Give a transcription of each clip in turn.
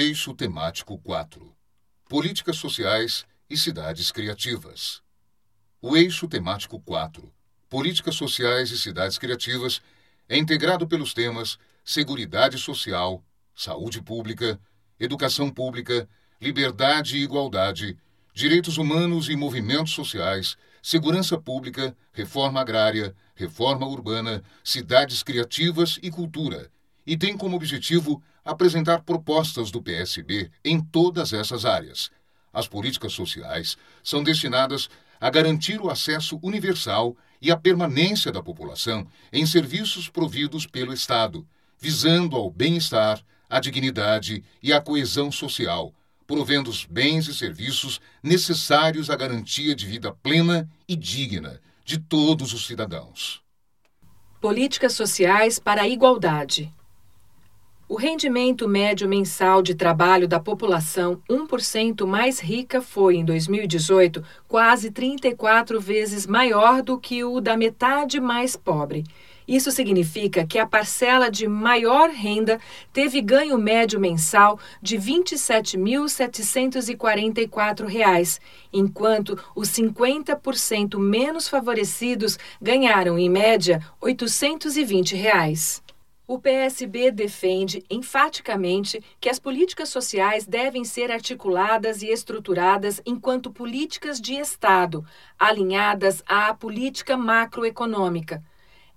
Eixo temático 4 Políticas sociais e cidades criativas. O eixo temático 4 Políticas sociais e cidades criativas é integrado pelos temas Seguridade Social, Saúde Pública, Educação Pública, Liberdade e Igualdade, Direitos Humanos e Movimentos Sociais, Segurança Pública, Reforma Agrária, Reforma Urbana, Cidades Criativas e Cultura, e tem como objetivo apresentar propostas do PSB em todas essas áreas. As políticas sociais são destinadas a garantir o acesso universal e a permanência da população em serviços providos pelo Estado, visando ao bem-estar, a dignidade e a coesão social, provendo os bens e serviços necessários à garantia de vida plena e digna de todos os cidadãos. Políticas sociais para a igualdade. O rendimento médio mensal de trabalho da população 1% mais rica foi, em 2018, quase 34 vezes maior do que o da metade mais pobre. Isso significa que a parcela de maior renda teve ganho médio mensal de R$ 27.744, enquanto os 50% menos favorecidos ganharam, em média, 820 reais. O PSB defende enfaticamente que as políticas sociais devem ser articuladas e estruturadas enquanto políticas de Estado, alinhadas à política macroeconômica.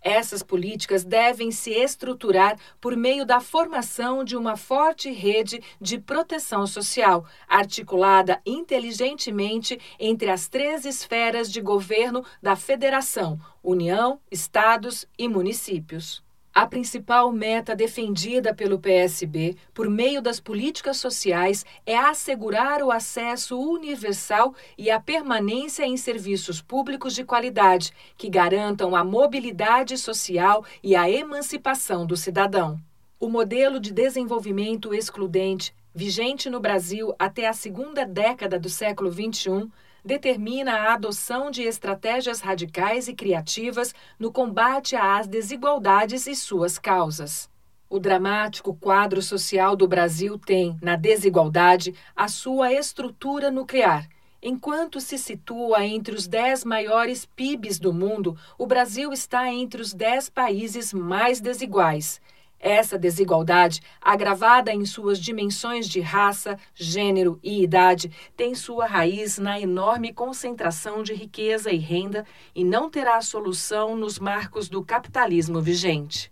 Essas políticas devem se estruturar por meio da formação de uma forte rede de proteção social, articulada inteligentemente entre as três esferas de governo da Federação: União, Estados e municípios. A principal meta defendida pelo PSB por meio das políticas sociais é assegurar o acesso universal e a permanência em serviços públicos de qualidade que garantam a mobilidade social e a emancipação do cidadão. O modelo de desenvolvimento excludente, vigente no Brasil até a segunda década do século XXI, determina a adoção de estratégias radicais e criativas no combate às desigualdades e suas causas. O dramático quadro social do Brasil tem, na desigualdade, a sua estrutura nuclear. Enquanto se situa entre os dez maiores PIBs do mundo, o Brasil está entre os dez países mais desiguais. Essa desigualdade, agravada em suas dimensões de raça, gênero e idade, tem sua raiz na enorme concentração de riqueza e renda e não terá solução nos marcos do capitalismo vigente.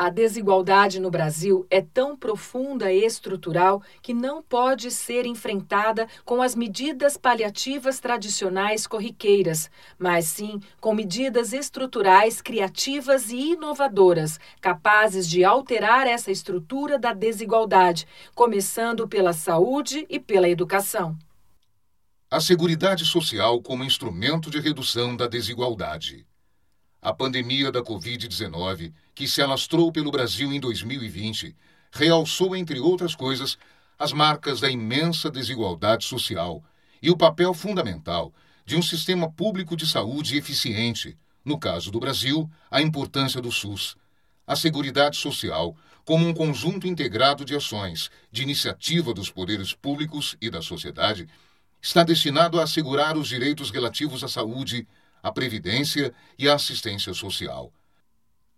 A desigualdade no Brasil é tão profunda e estrutural que não pode ser enfrentada com as medidas paliativas tradicionais corriqueiras, mas sim com medidas estruturais criativas e inovadoras, capazes de alterar essa estrutura da desigualdade, começando pela saúde e pela educação. A Seguridade Social como instrumento de redução da desigualdade. A pandemia da Covid-19, que se alastrou pelo Brasil em 2020, realçou, entre outras coisas, as marcas da imensa desigualdade social e o papel fundamental de um sistema público de saúde eficiente, no caso do Brasil, a importância do SUS. A Seguridade Social, como um conjunto integrado de ações de iniciativa dos poderes públicos e da sociedade, está destinado a assegurar os direitos relativos à saúde, a previdência e a assistência social.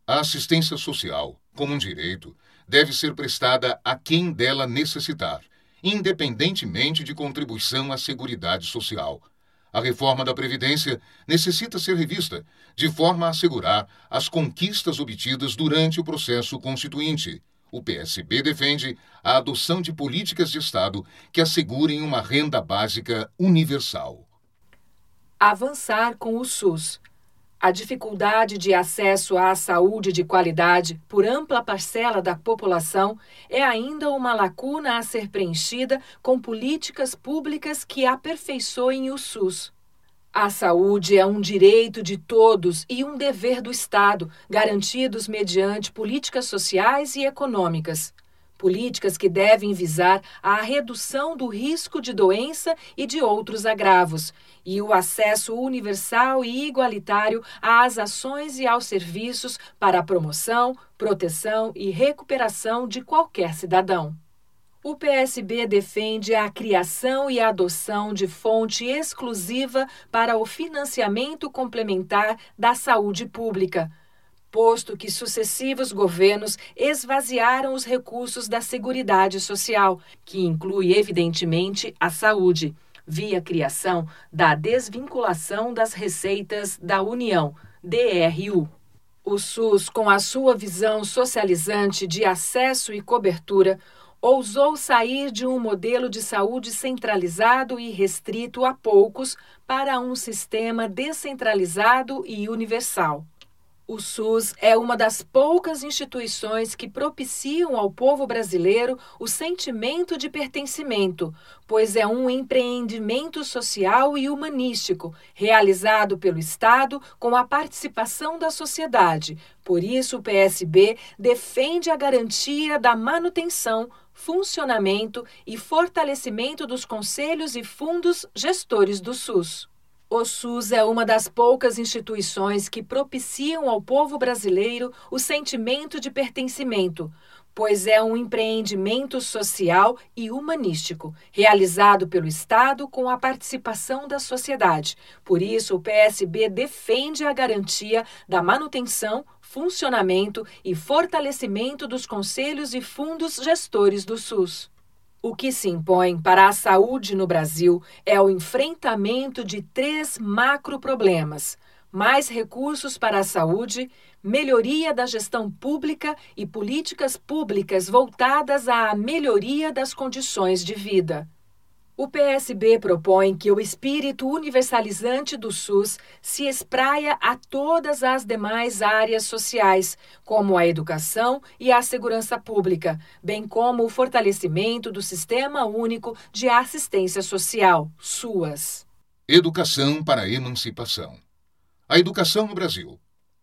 A assistência social, como um direito, deve ser prestada a quem dela necessitar, independentemente de contribuição à Seguridade Social. A reforma da Previdência necessita ser revista, de forma a assegurar as conquistas obtidas durante o processo constituinte. O PSB defende a adoção de políticas de Estado que assegurem uma renda básica universal avançar com o SUS. A dificuldade de acesso à saúde de qualidade por ampla parcela da população é ainda uma lacuna a ser preenchida com políticas públicas que aperfeiçoem o SUS. A saúde é um direito de todos e um dever do Estado, garantidos mediante políticas sociais e econômicas. Políticas que devem visar a redução do risco de doença e de outros agravos, e o acesso universal e igualitário às ações e aos serviços para a promoção, proteção e recuperação de qualquer cidadão. O PSB defende a criação e a adoção de fonte exclusiva para o financiamento complementar da saúde pública, posto que sucessivos governos esvaziaram os recursos da Seguridade Social, que inclui, evidentemente, a saúde, via criação da desvinculação das receitas da União, DRU. O SUS, com a sua visão socializante de acesso e cobertura, ousou sair de um modelo de saúde centralizado e restrito a poucos para um sistema descentralizado e universal. O SUS é uma das poucas instituições que propiciam ao povo brasileiro o sentimento de pertencimento, pois é um empreendimento social e humanístico, realizado pelo Estado com a participação da sociedade. Por isso, o PSB defende a garantia da manutenção, funcionamento e fortalecimento dos conselhos e fundos gestores do SUS. O SUS é uma das poucas instituições que propiciam ao povo brasileiro o sentimento de pertencimento, pois é um empreendimento social e humanístico, realizado pelo Estado com a participação da sociedade. Por isso, o PSB defende a garantia da manutenção, funcionamento e fortalecimento dos conselhos e fundos gestores do SUS. O que se impõe para a saúde no Brasil é o enfrentamento de três macroproblemas: mais recursos para a saúde, melhoria da gestão pública e políticas públicas voltadas à melhoria das condições de vida. O PSB propõe que o espírito universalizante do SUS se espraia a todas as demais áreas sociais, como a educação e a segurança pública, bem como o fortalecimento do Sistema Único de Assistência Social, SUAS. Educação para a emancipação. A educação no Brasil.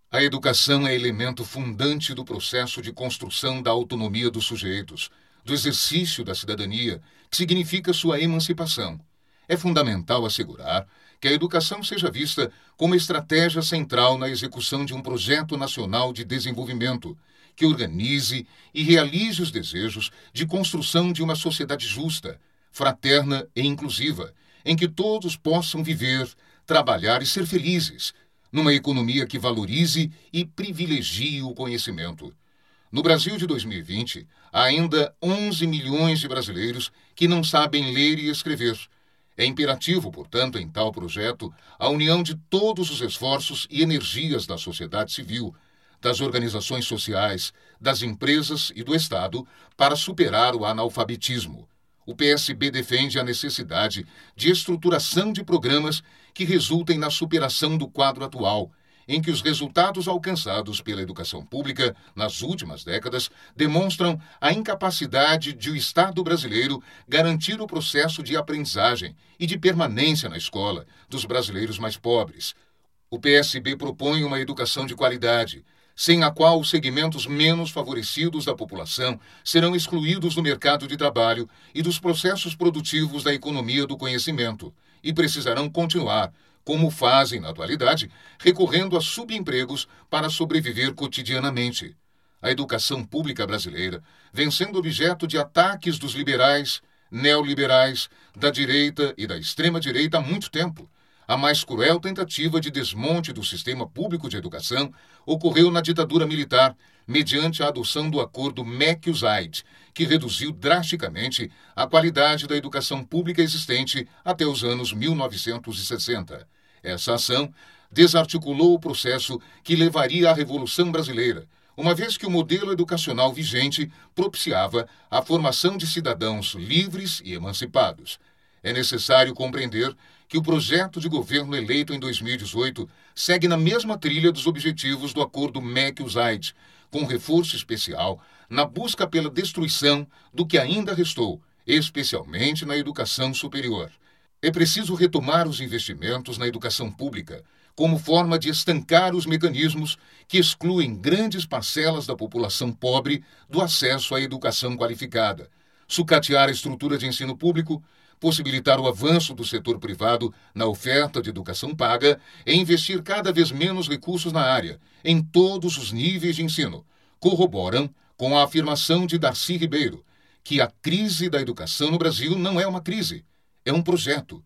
A educação é elemento fundante do processo de construção da autonomia dos sujeitos do exercício da cidadania, que significa sua emancipação. É fundamental assegurar que a educação seja vista como estratégia central na execução de um projeto nacional de desenvolvimento que organize e realize os desejos de construção de uma sociedade justa, fraterna e inclusiva, em que todos possam viver, trabalhar e ser felizes, numa economia que valorize e privilegie o conhecimento. No Brasil de 2020, há ainda 11 milhões de brasileiros que não sabem ler e escrever. É imperativo, portanto, em tal projeto, a união de todos os esforços e energias da sociedade civil, das organizações sociais, das empresas e do Estado para superar o analfabetismo. O PSB defende a necessidade de estruturação de programas que resultem na superação do quadro atual em que os resultados alcançados pela educação pública nas últimas décadas demonstram a incapacidade de o Estado brasileiro garantir o processo de aprendizagem e de permanência na escola dos brasileiros mais pobres. O PSB propõe uma educação de qualidade, sem a qual os segmentos menos favorecidos da população serão excluídos do mercado de trabalho e dos processos produtivos da economia do conhecimento e precisarão continuar como fazem na atualidade, recorrendo a subempregos para sobreviver cotidianamente. A educação pública brasileira vem sendo objeto de ataques dos liberais, neoliberais, da direita e da extrema-direita há muito tempo. A mais cruel tentativa de desmonte do sistema público de educação ocorreu na ditadura militar, mediante a adoção do acordo MEC-USAID, que reduziu drasticamente a qualidade da educação pública existente até os anos 1960. Essa ação desarticulou o processo que levaria à Revolução Brasileira, uma vez que o modelo educacional vigente propiciava a formação de cidadãos livres e emancipados. É necessário compreender que o projeto de governo eleito em 2018 segue na mesma trilha dos objetivos do acordo MEC-USAID, com reforço especial na busca pela destruição do que ainda restou, especialmente na educação superior. É preciso retomar os investimentos na educação pública como forma de estancar os mecanismos que excluem grandes parcelas da população pobre do acesso à educação qualificada, sucatear a estrutura de ensino público, possibilitar o avanço do setor privado na oferta de educação paga e investir cada vez menos recursos na área, em todos os níveis de ensino, corroboram com a afirmação de Darcy Ribeiro, que a crise da educação no Brasil não é uma crise, é um projeto.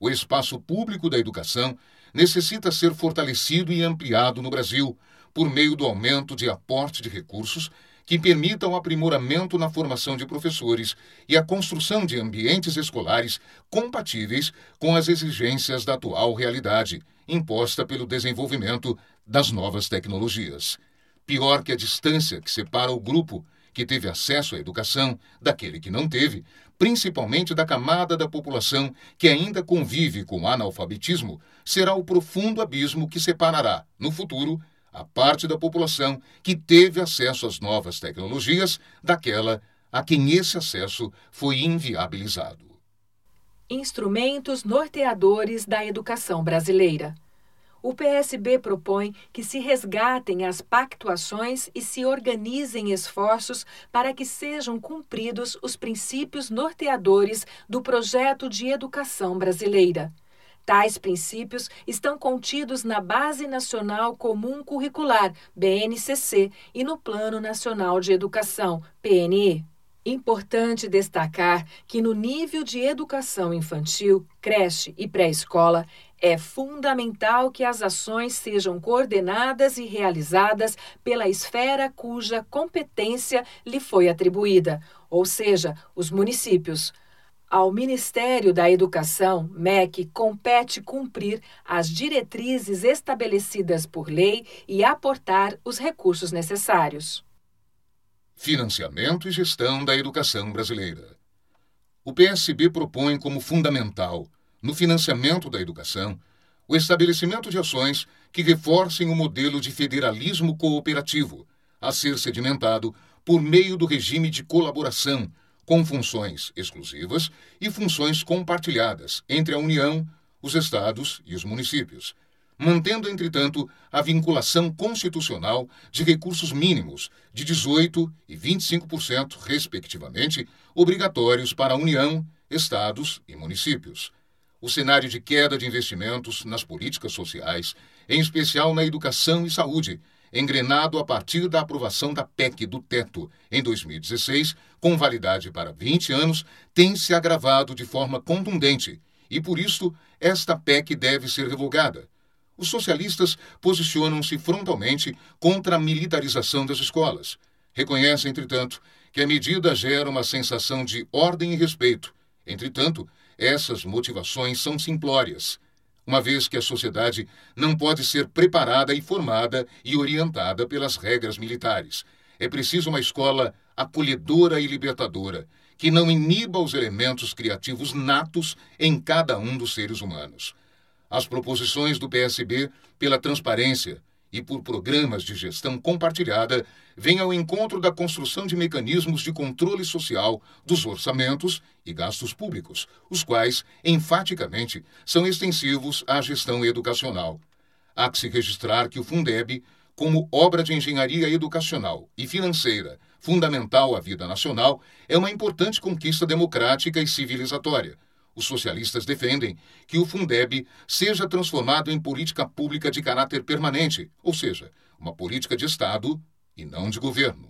O espaço público da educação necessita ser fortalecido e ampliado no Brasil por meio do aumento de aporte de recursos que permitam o aprimoramento na formação de professores e a construção de ambientes escolares compatíveis com as exigências da atual realidade, imposta pelo desenvolvimento das novas tecnologias. Pior que a distância que separa o grupo que teve acesso à educação daquele que não teve, principalmente da camada da população que ainda convive com o analfabetismo, será o profundo abismo que separará, no futuro, a parte da população que teve acesso às novas tecnologias daquela a quem esse acesso foi inviabilizado. Instrumentos norteadores da educação brasileira. O PSB propõe que se resgatem as pactuações e se organizem esforços para que sejam cumpridos os princípios norteadores do projeto de educação brasileira. Tais princípios estão contidos na Base Nacional Comum Curricular, BNCC, e no Plano Nacional de Educação, PNE. Importante destacar que no nível de educação infantil, creche e pré-escola, é fundamental que as ações sejam coordenadas e realizadas pela esfera cuja competência lhe foi atribuída, ou seja, os municípios. Ao Ministério da Educação, MEC, compete cumprir as diretrizes estabelecidas por lei e aportar os recursos necessários. Financiamento e gestão da educação brasileira. O PSB propõe como fundamental, no financiamento da educação, o estabelecimento de ações que reforcem o modelo de federalismo cooperativo, a ser sedimentado por meio do regime de colaboração com funções exclusivas e funções compartilhadas entre a União, os Estados e os municípios, mantendo, entretanto, a vinculação constitucional de recursos mínimos de 18% e 25%, respectivamente, obrigatórios para a União, Estados e municípios. O cenário de queda de investimentos nas políticas sociais, em especial na educação e saúde, engrenado a partir da aprovação da PEC do teto em 2016, com validade para 20 anos, tem se agravado de forma contundente e, por isso, esta PEC deve ser revogada. Os socialistas posicionam-se frontalmente contra a militarização das escolas. Reconhecem, entretanto, que a medida gera uma sensação de ordem e respeito. Entretanto, essas motivações são simplórias uma vez que a sociedade não pode ser preparada e formada e orientada pelas regras militares. É preciso uma escola acolhedora e libertadora, que não iniba os elementos criativos natos em cada um dos seres humanos. As proposições do PSB pela transparência, e por programas de gestão compartilhada vem ao encontro da construção de mecanismos de controle social dos orçamentos e gastos públicos, os quais, enfaticamente, são extensivos à gestão educacional. Há que se registrar que o Fundeb, como obra de engenharia educacional e financeira fundamental à vida nacional, é uma importante conquista democrática e civilizatória os socialistas defendem que o Fundeb seja transformado em política pública de caráter permanente, ou seja, uma política de Estado e não de governo.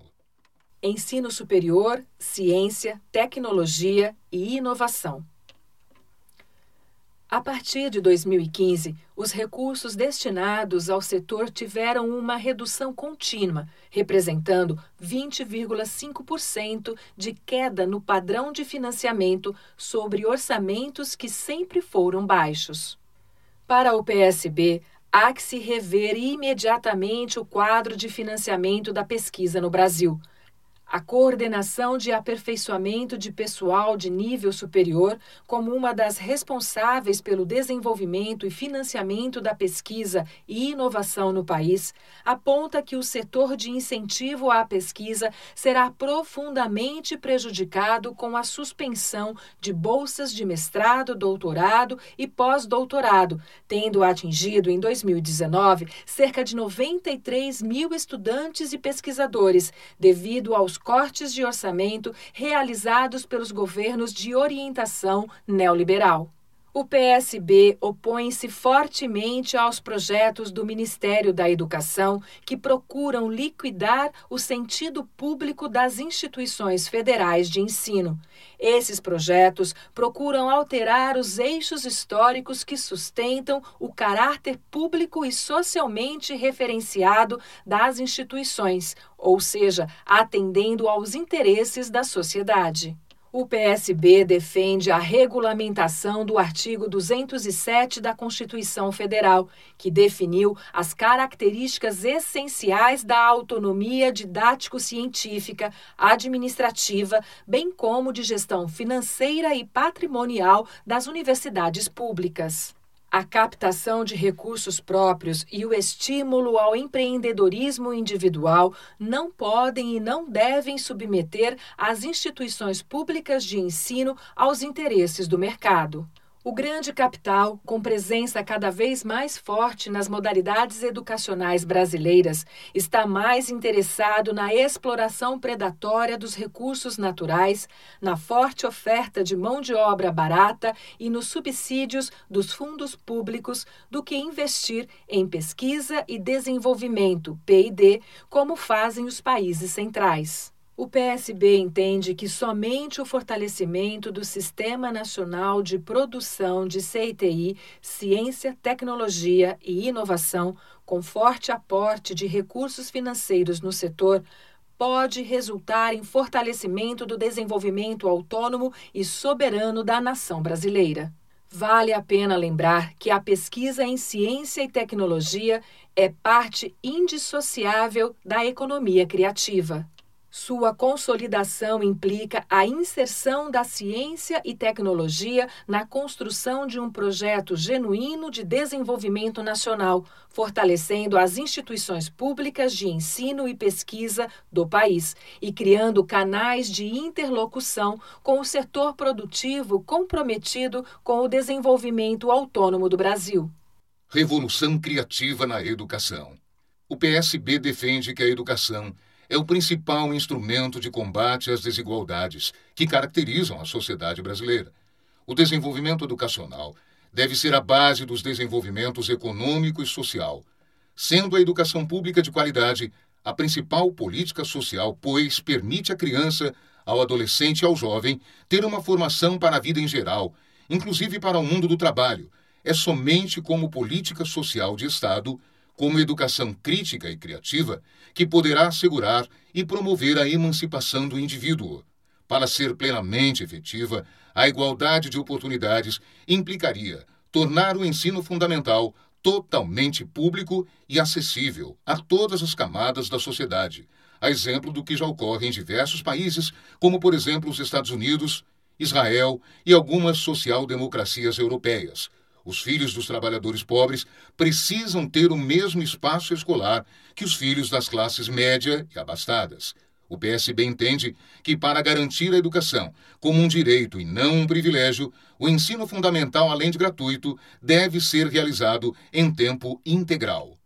Ensino superior, ciência, tecnologia e inovação. A partir de 2015, os recursos destinados ao setor tiveram uma redução contínua, representando 20,5% de queda no padrão de financiamento sobre orçamentos que sempre foram baixos. Para o PSB, há que se rever imediatamente o quadro de financiamento da pesquisa no Brasil a coordenação de aperfeiçoamento de pessoal de nível superior como uma das responsáveis pelo desenvolvimento e financiamento da pesquisa e inovação no país, aponta que o setor de incentivo à pesquisa será profundamente prejudicado com a suspensão de bolsas de mestrado, doutorado e pós-doutorado, tendo atingido em 2019 cerca de 93 mil estudantes e pesquisadores, devido aos cortes de orçamento realizados pelos governos de orientação neoliberal. O PSB opõe-se fortemente aos projetos do Ministério da Educação que procuram liquidar o sentido público das instituições federais de ensino. Esses projetos procuram alterar os eixos históricos que sustentam o caráter público e socialmente referenciado das instituições, ou seja, atendendo aos interesses da sociedade. O PSB defende a regulamentação do artigo 207 da Constituição Federal, que definiu as características essenciais da autonomia didático-científica, administrativa, bem como de gestão financeira e patrimonial das universidades públicas. A captação de recursos próprios e o estímulo ao empreendedorismo individual não podem e não devem submeter as instituições públicas de ensino aos interesses do mercado. O grande capital, com presença cada vez mais forte nas modalidades educacionais brasileiras, está mais interessado na exploração predatória dos recursos naturais, na forte oferta de mão de obra barata e nos subsídios dos fundos públicos do que investir em pesquisa e desenvolvimento, PID, como fazem os países centrais. O PSB entende que somente o fortalecimento do Sistema Nacional de Produção de CITI, Ciência, Tecnologia e Inovação, com forte aporte de recursos financeiros no setor, pode resultar em fortalecimento do desenvolvimento autônomo e soberano da nação brasileira. Vale a pena lembrar que a pesquisa em ciência e tecnologia é parte indissociável da economia criativa. Sua consolidação implica a inserção da ciência e tecnologia na construção de um projeto genuíno de desenvolvimento nacional, fortalecendo as instituições públicas de ensino e pesquisa do país e criando canais de interlocução com o setor produtivo comprometido com o desenvolvimento autônomo do Brasil. Revolução criativa na educação. O PSB defende que a educação é o principal instrumento de combate às desigualdades que caracterizam a sociedade brasileira. O desenvolvimento educacional deve ser a base dos desenvolvimentos econômico e social, sendo a educação pública de qualidade a principal política social, pois permite à criança, ao adolescente e ao jovem ter uma formação para a vida em geral, inclusive para o mundo do trabalho. É somente como política social de Estado como educação crítica e criativa que poderá assegurar e promover a emancipação do indivíduo. Para ser plenamente efetiva, a igualdade de oportunidades implicaria tornar o ensino fundamental totalmente público e acessível a todas as camadas da sociedade, a exemplo do que já ocorre em diversos países, como por exemplo os Estados Unidos, Israel e algumas social-democracias europeias os filhos dos trabalhadores pobres precisam ter o mesmo espaço escolar que os filhos das classes média e abastadas. O PSB entende que, para garantir a educação como um direito e não um privilégio, o ensino fundamental, além de gratuito, deve ser realizado em tempo integral.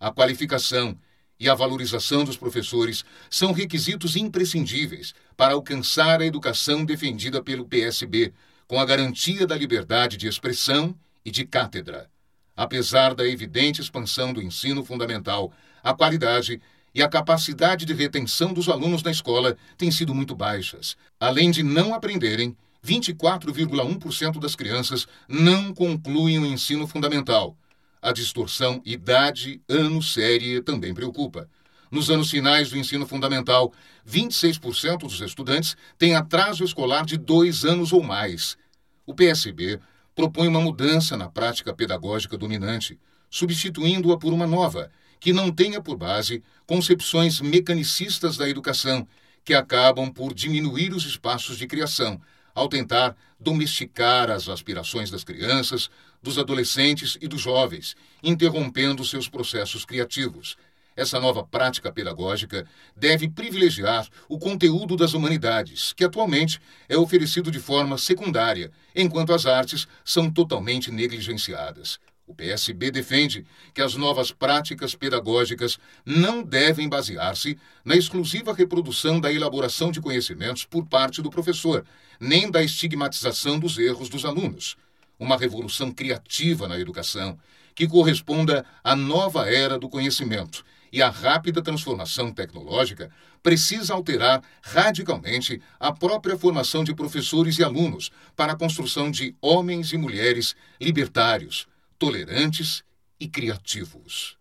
A qualificação e a valorização dos professores são requisitos imprescindíveis para alcançar a educação defendida pelo PSB, com a garantia da liberdade de expressão e de cátedra. Apesar da evidente expansão do ensino fundamental, a qualidade e a capacidade de retenção dos alunos na escola têm sido muito baixas. Além de não aprenderem, 24,1% das crianças não concluem o ensino fundamental. A distorção idade-ano-série também preocupa. Nos anos finais do ensino fundamental, 26% dos estudantes têm atraso escolar de dois anos ou mais. O PSB propõe uma mudança na prática pedagógica dominante, substituindo-a por uma nova, que não tenha por base concepções mecanicistas da educação, que acabam por diminuir os espaços de criação, ao tentar domesticar as aspirações das crianças, dos adolescentes e dos jovens, interrompendo seus processos criativos essa nova prática pedagógica deve privilegiar o conteúdo das humanidades, que atualmente é oferecido de forma secundária, enquanto as artes são totalmente negligenciadas. O PSB defende que as novas práticas pedagógicas não devem basear-se na exclusiva reprodução da elaboração de conhecimentos por parte do professor, nem da estigmatização dos erros dos alunos. uma revolução criativa na educação que corresponda à nova era do conhecimento e a rápida transformação tecnológica precisa alterar radicalmente a própria formação de professores e alunos para a construção de homens e mulheres libertários, tolerantes e criativos.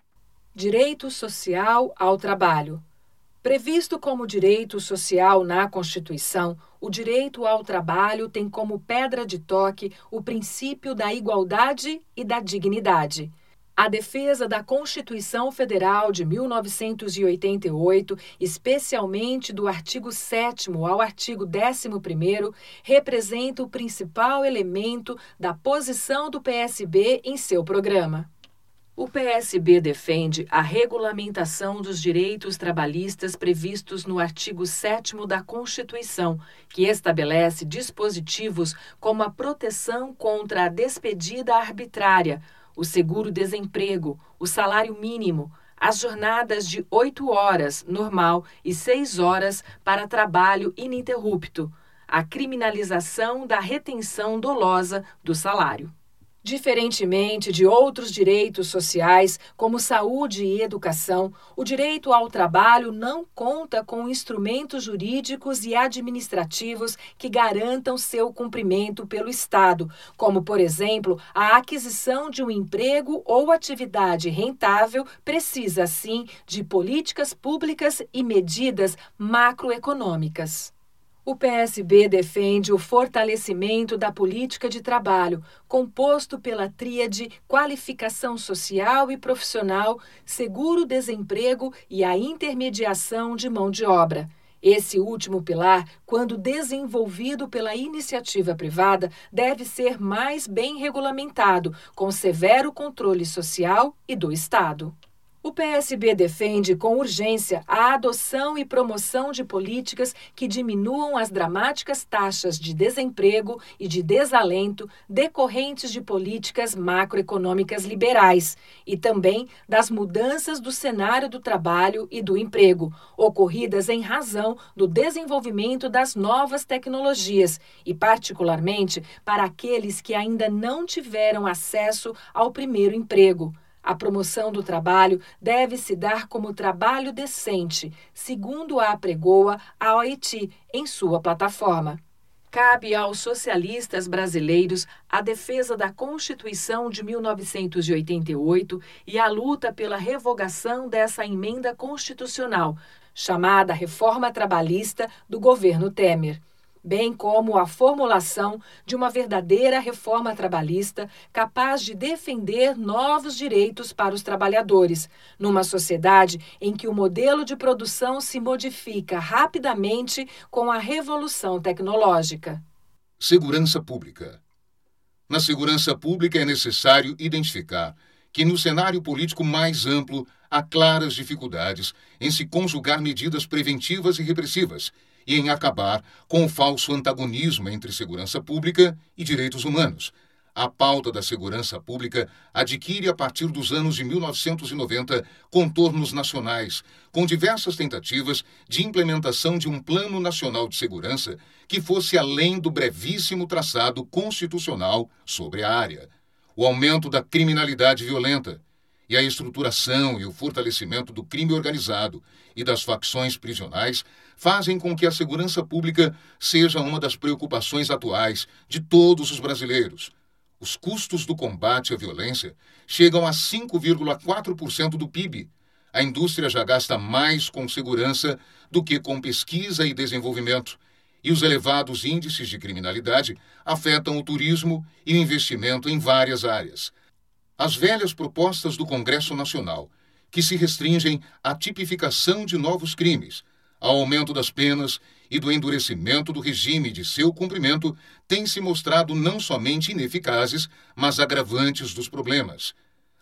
Direito social ao trabalho. Previsto como direito social na Constituição, o direito ao trabalho tem como pedra de toque o princípio da igualdade e da dignidade. A defesa da Constituição Federal de 1988, especialmente do artigo 7 ao artigo 11, representa o principal elemento da posição do PSB em seu programa. O PSB defende a regulamentação dos direitos trabalhistas previstos no artigo 7 da Constituição, que estabelece dispositivos como a proteção contra a despedida arbitrária o seguro-desemprego, o salário mínimo, as jornadas de oito horas normal e seis horas para trabalho ininterrupto, a criminalização da retenção dolosa do salário. Diferentemente de outros direitos sociais, como saúde e educação, o direito ao trabalho não conta com instrumentos jurídicos e administrativos que garantam seu cumprimento pelo Estado, como, por exemplo, a aquisição de um emprego ou atividade rentável precisa, sim, de políticas públicas e medidas macroeconômicas. O PSB defende o fortalecimento da política de trabalho, composto pela tríade qualificação social e profissional, seguro-desemprego e a intermediação de mão de obra. Esse último pilar, quando desenvolvido pela iniciativa privada, deve ser mais bem regulamentado, com severo controle social e do Estado. O PSB defende com urgência a adoção e promoção de políticas que diminuam as dramáticas taxas de desemprego e de desalento decorrentes de políticas macroeconômicas liberais e também das mudanças do cenário do trabalho e do emprego, ocorridas em razão do desenvolvimento das novas tecnologias e, particularmente, para aqueles que ainda não tiveram acesso ao primeiro emprego a promoção do trabalho deve se dar como trabalho decente, segundo a apregoa a OIT em sua plataforma. Cabe aos socialistas brasileiros a defesa da Constituição de 1988 e a luta pela revogação dessa emenda constitucional, chamada Reforma Trabalhista do governo Temer bem como a formulação de uma verdadeira reforma trabalhista capaz de defender novos direitos para os trabalhadores, numa sociedade em que o modelo de produção se modifica rapidamente com a revolução tecnológica. Segurança Pública. Na segurança pública é necessário identificar que, no cenário político mais amplo, há claras dificuldades em se conjugar medidas preventivas e repressivas e em acabar com o falso antagonismo entre segurança pública e direitos humanos. A pauta da segurança pública adquire a partir dos anos de 1990 contornos nacionais, com diversas tentativas de implementação de um Plano Nacional de Segurança que fosse além do brevíssimo traçado constitucional sobre a área. O aumento da criminalidade violenta, e a estruturação e o fortalecimento do crime organizado e das facções prisionais fazem com que a segurança pública seja uma das preocupações atuais de todos os brasileiros. Os custos do combate à violência chegam a 5,4% do PIB. A indústria já gasta mais com segurança do que com pesquisa e desenvolvimento. E os elevados índices de criminalidade afetam o turismo e o investimento em várias áreas as velhas propostas do Congresso Nacional, que se restringem à tipificação de novos crimes, ao aumento das penas e do endurecimento do regime de seu cumprimento, têm se mostrado não somente ineficazes, mas agravantes dos problemas.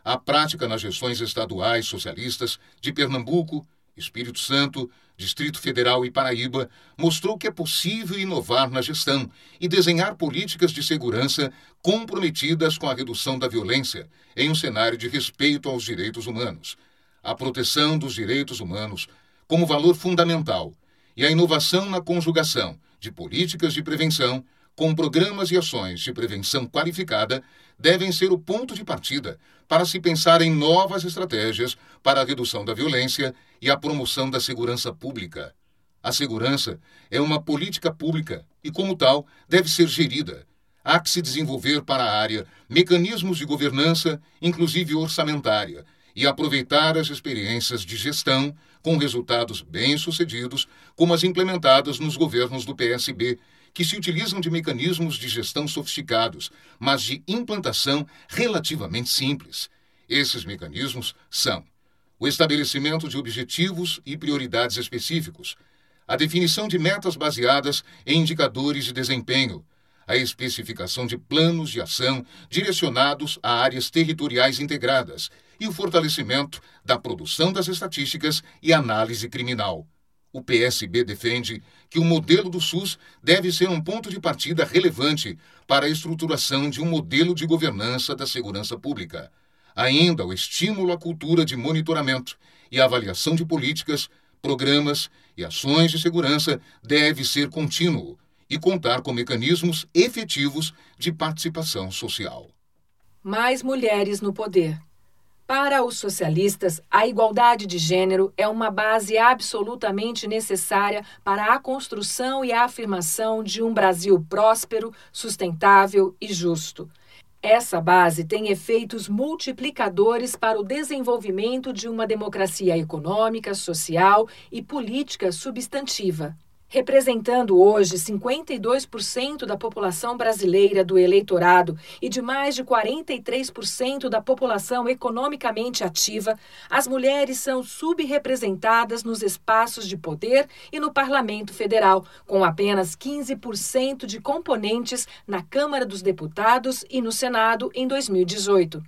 A prática nas gestões estaduais socialistas de Pernambuco, Espírito Santo, Distrito Federal e Paraíba mostrou que é possível inovar na gestão e desenhar políticas de segurança comprometidas com a redução da violência em um cenário de respeito aos direitos humanos. A proteção dos direitos humanos como valor fundamental e a inovação na conjugação de políticas de prevenção com programas e ações de prevenção qualificada, devem ser o ponto de partida para se pensar em novas estratégias para a redução da violência e a promoção da segurança pública. A segurança é uma política pública e, como tal, deve ser gerida. Há que se desenvolver para a área mecanismos de governança, inclusive orçamentária, e aproveitar as experiências de gestão com resultados bem-sucedidos, como as implementadas nos governos do PSB, que se utilizam de mecanismos de gestão sofisticados, mas de implantação relativamente simples. Esses mecanismos são o estabelecimento de objetivos e prioridades específicos, a definição de metas baseadas em indicadores de desempenho, a especificação de planos de ação direcionados a áreas territoriais integradas e o fortalecimento da produção das estatísticas e análise criminal. O PSB defende que o modelo do SUS deve ser um ponto de partida relevante para a estruturação de um modelo de governança da segurança pública. Ainda o estímulo à cultura de monitoramento e avaliação de políticas programas e ações de segurança deve ser contínuo e contar com mecanismos efetivos de participação social. Mais mulheres no poder. Para os socialistas, a igualdade de gênero é uma base absolutamente necessária para a construção e a afirmação de um Brasil próspero, sustentável e justo. Essa base tem efeitos multiplicadores para o desenvolvimento de uma democracia econômica, social e política substantiva representando hoje 52% da população brasileira do eleitorado e de mais de 43% da população economicamente ativa, as mulheres são subrepresentadas nos espaços de poder e no Parlamento Federal, com apenas 15% de componentes na Câmara dos Deputados e no Senado em 2018.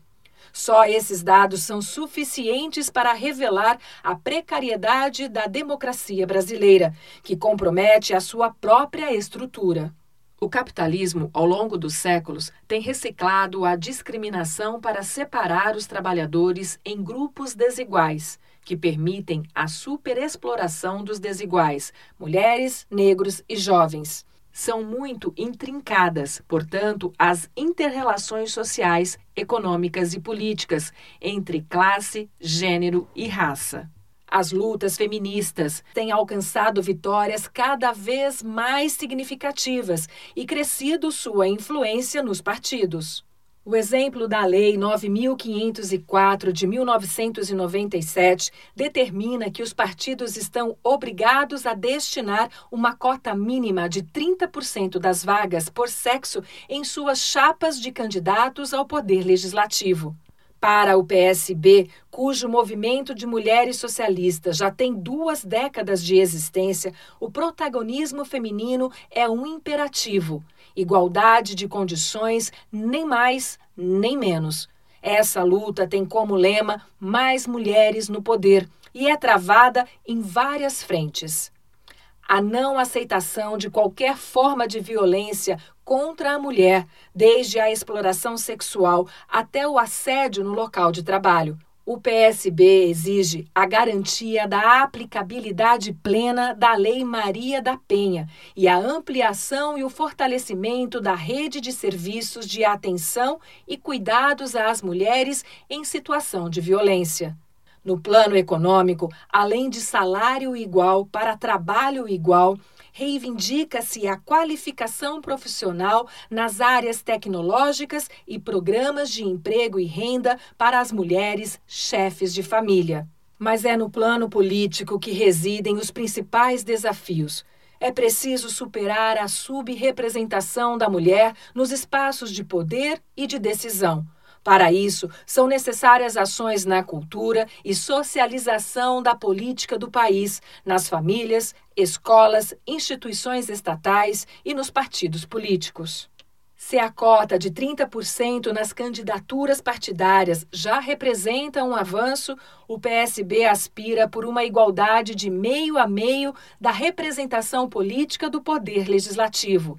Só esses dados são suficientes para revelar a precariedade da democracia brasileira, que compromete a sua própria estrutura. O capitalismo, ao longo dos séculos, tem reciclado a discriminação para separar os trabalhadores em grupos desiguais, que permitem a superexploração dos desiguais, mulheres, negros e jovens são muito intrincadas, portanto, as interrelações sociais, econômicas e políticas entre classe, gênero e raça. As lutas feministas têm alcançado vitórias cada vez mais significativas e crescido sua influência nos partidos. O exemplo da Lei 9504 de 1997 determina que os partidos estão obrigados a destinar uma cota mínima de 30% das vagas por sexo em suas chapas de candidatos ao poder legislativo. Para o PSB, cujo movimento de mulheres socialistas já tem duas décadas de existência, o protagonismo feminino é um imperativo igualdade de condições, nem mais nem menos. Essa luta tem como lema mais mulheres no poder e é travada em várias frentes. A não aceitação de qualquer forma de violência contra a mulher, desde a exploração sexual até o assédio no local de trabalho. O PSB exige a garantia da aplicabilidade plena da Lei Maria da Penha e a ampliação e o fortalecimento da rede de serviços de atenção e cuidados às mulheres em situação de violência. No plano econômico, além de salário igual para trabalho igual, reivindica-se a qualificação profissional nas áreas tecnológicas e programas de emprego e renda para as mulheres chefes de família. Mas é no plano político que residem os principais desafios. É preciso superar a subrepresentação da mulher nos espaços de poder e de decisão para isso, são necessárias ações na cultura e socialização da política do país, nas famílias, escolas, instituições estatais e nos partidos políticos. Se a cota de 30% nas candidaturas partidárias já representa um avanço, o PSB aspira por uma igualdade de meio a meio da representação política do poder legislativo.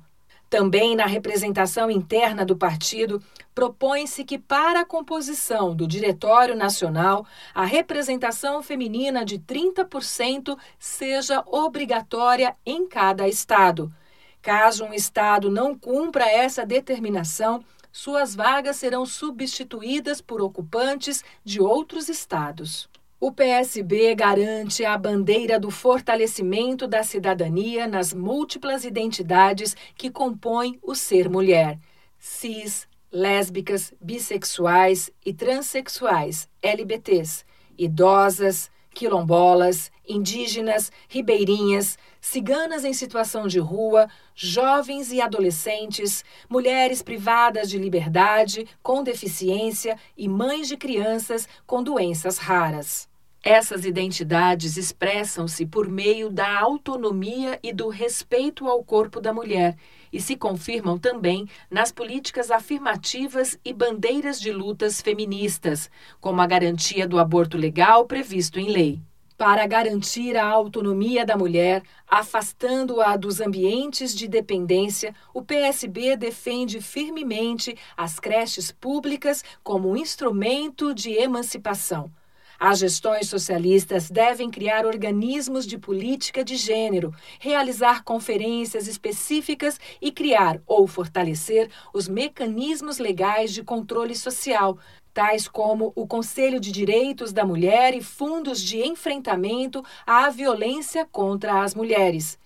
Também na representação interna do partido, propõe-se que, para a composição do Diretório Nacional, a representação feminina de 30% seja obrigatória em cada estado. Caso um Estado não cumpra essa determinação, suas vagas serão substituídas por ocupantes de outros estados. O PSB garante a bandeira do fortalecimento da cidadania nas múltiplas identidades que compõem o ser mulher. Cis, lésbicas, bissexuais e transexuais, LBTs, idosas, quilombolas, indígenas, ribeirinhas, ciganas em situação de rua, jovens e adolescentes, mulheres privadas de liberdade, com deficiência e mães de crianças com doenças raras. Essas identidades expressam-se por meio da autonomia e do respeito ao corpo da mulher e se confirmam também nas políticas afirmativas e bandeiras de lutas feministas, como a garantia do aborto legal previsto em lei. Para garantir a autonomia da mulher, afastando-a dos ambientes de dependência, o PSB defende firmemente as creches públicas como um instrumento de emancipação. As gestões socialistas devem criar organismos de política de gênero, realizar conferências específicas e criar ou fortalecer os mecanismos legais de controle social, tais como o Conselho de Direitos da Mulher e fundos de enfrentamento à violência contra as mulheres.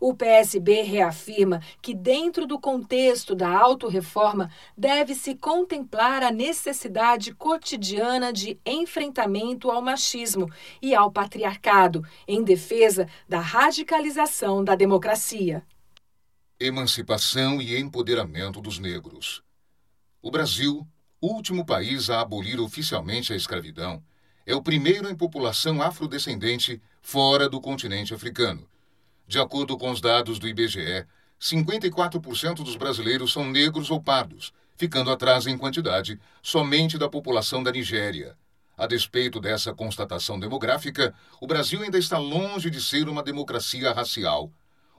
O PSB reafirma que, dentro do contexto da autorreforma, deve-se contemplar a necessidade cotidiana de enfrentamento ao machismo e ao patriarcado, em defesa da radicalização da democracia. Emancipação e empoderamento dos negros. O Brasil, último país a abolir oficialmente a escravidão, é o primeiro em população afrodescendente fora do continente africano de acordo com os dados do IBGE, 54% dos brasileiros são negros ou pardos, ficando atrás em quantidade somente da população da Nigéria. A despeito dessa constatação demográfica, o Brasil ainda está longe de ser uma democracia racial.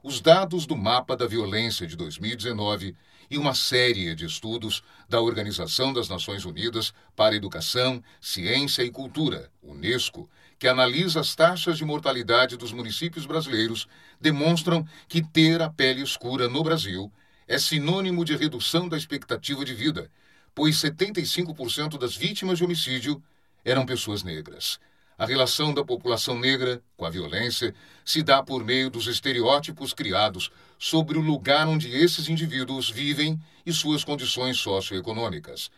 Os dados do Mapa da Violência de 2019 e uma série de estudos da Organização das Nações Unidas para Educação, Ciência e Cultura, UNESCO, que analisa as taxas de mortalidade dos municípios brasileiros, demonstram que ter a pele escura no Brasil é sinônimo de redução da expectativa de vida, pois 75% das vítimas de homicídio eram pessoas negras. A relação da população negra com a violência se dá por meio dos estereótipos criados sobre o lugar onde esses indivíduos vivem e suas condições socioeconômicas.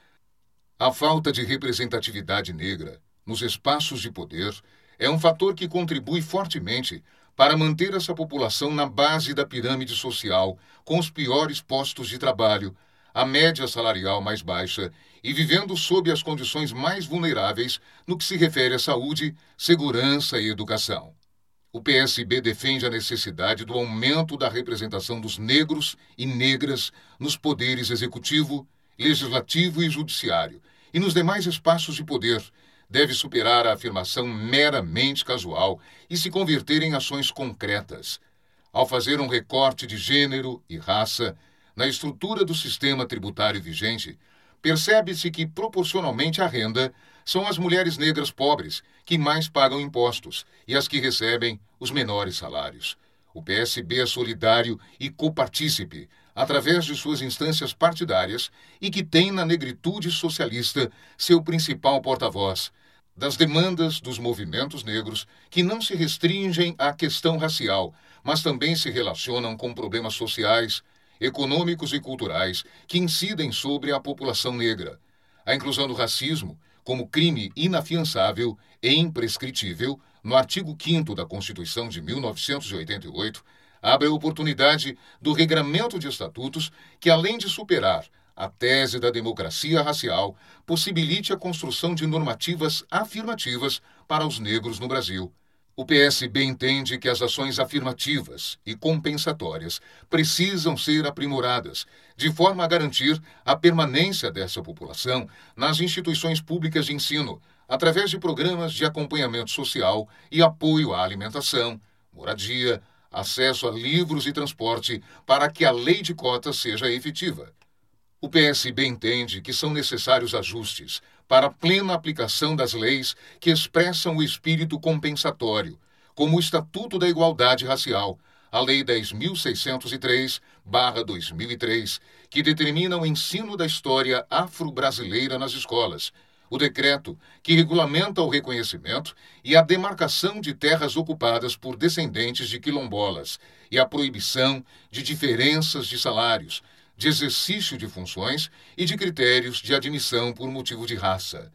A falta de representatividade negra nos espaços de poder é um fator que contribui fortemente para manter essa população na base da pirâmide social, com os piores postos de trabalho, a média salarial mais baixa e vivendo sob as condições mais vulneráveis no que se refere à saúde, segurança e educação. O PSB defende a necessidade do aumento da representação dos negros e negras nos poderes executivo, legislativo e judiciário e nos demais espaços de poder deve superar a afirmação meramente casual e se converter em ações concretas. Ao fazer um recorte de gênero e raça na estrutura do sistema tributário vigente, percebe-se que, proporcionalmente à renda, são as mulheres negras pobres que mais pagam impostos e as que recebem os menores salários. O PSB é solidário e copartícipe através de suas instâncias partidárias e que tem na negritude socialista seu principal porta-voz, das demandas dos movimentos negros que não se restringem à questão racial, mas também se relacionam com problemas sociais, econômicos e culturais que incidem sobre a população negra. A inclusão do racismo como crime inafiançável e imprescritível no artigo 5 da Constituição de 1988 abre a oportunidade do regramento de estatutos que, além de superar a tese da democracia racial, possibilite a construção de normativas afirmativas para os negros no Brasil. O PSB entende que as ações afirmativas e compensatórias precisam ser aprimoradas, de forma a garantir a permanência dessa população nas instituições públicas de ensino, através de programas de acompanhamento social e apoio à alimentação, moradia, acesso a livros e transporte para que a lei de cotas seja efetiva. O PSB entende que são necessários ajustes para a plena aplicação das leis que expressam o espírito compensatório, como o Estatuto da Igualdade Racial, a Lei 10.603-2003, que determina o ensino da história afro-brasileira nas escolas, o decreto que regulamenta o reconhecimento e a demarcação de terras ocupadas por descendentes de quilombolas e a proibição de diferenças de salários, de exercício de funções e de critérios de admissão por motivo de raça.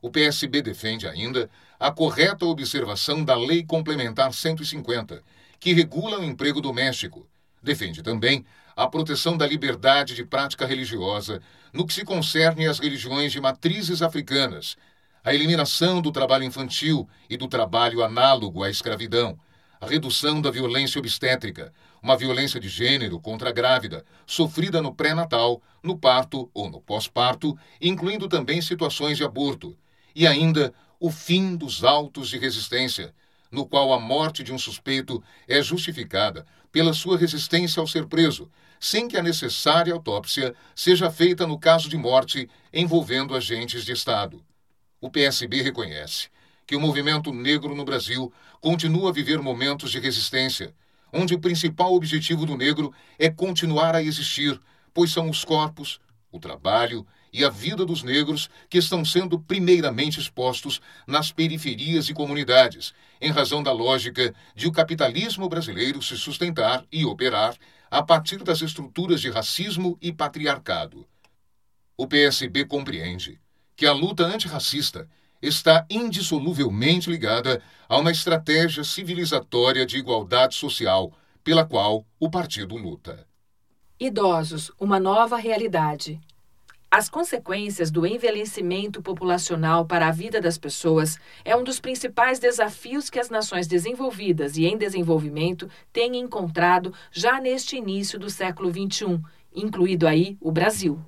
O PSB defende ainda a correta observação da Lei Complementar 150, que regula o emprego doméstico. Defende também a proteção da liberdade de prática religiosa no que se concerne às religiões de matrizes africanas, a eliminação do trabalho infantil e do trabalho análogo à escravidão, a redução da violência obstétrica, uma violência de gênero contra a grávida, sofrida no pré-natal, no parto ou no pós-parto, incluindo também situações de aborto, e ainda o fim dos autos de resistência, no qual a morte de um suspeito é justificada pela sua resistência ao ser preso, sem que a necessária autópsia seja feita no caso de morte envolvendo agentes de Estado. O PSB reconhece que o movimento negro no Brasil continua a viver momentos de resistência, onde o principal objetivo do negro é continuar a existir, pois são os corpos, o trabalho e a vida dos negros que estão sendo primeiramente expostos nas periferias e comunidades, em razão da lógica de o capitalismo brasileiro se sustentar e operar a partir das estruturas de racismo e patriarcado. O PSB compreende que a luta antirracista está indissoluvelmente ligada a uma estratégia civilizatória de igualdade social pela qual o partido luta. Idosos, uma nova realidade. As consequências do envelhecimento populacional para a vida das pessoas é um dos principais desafios que as nações desenvolvidas e em desenvolvimento têm encontrado já neste início do século XXI, incluído aí o Brasil.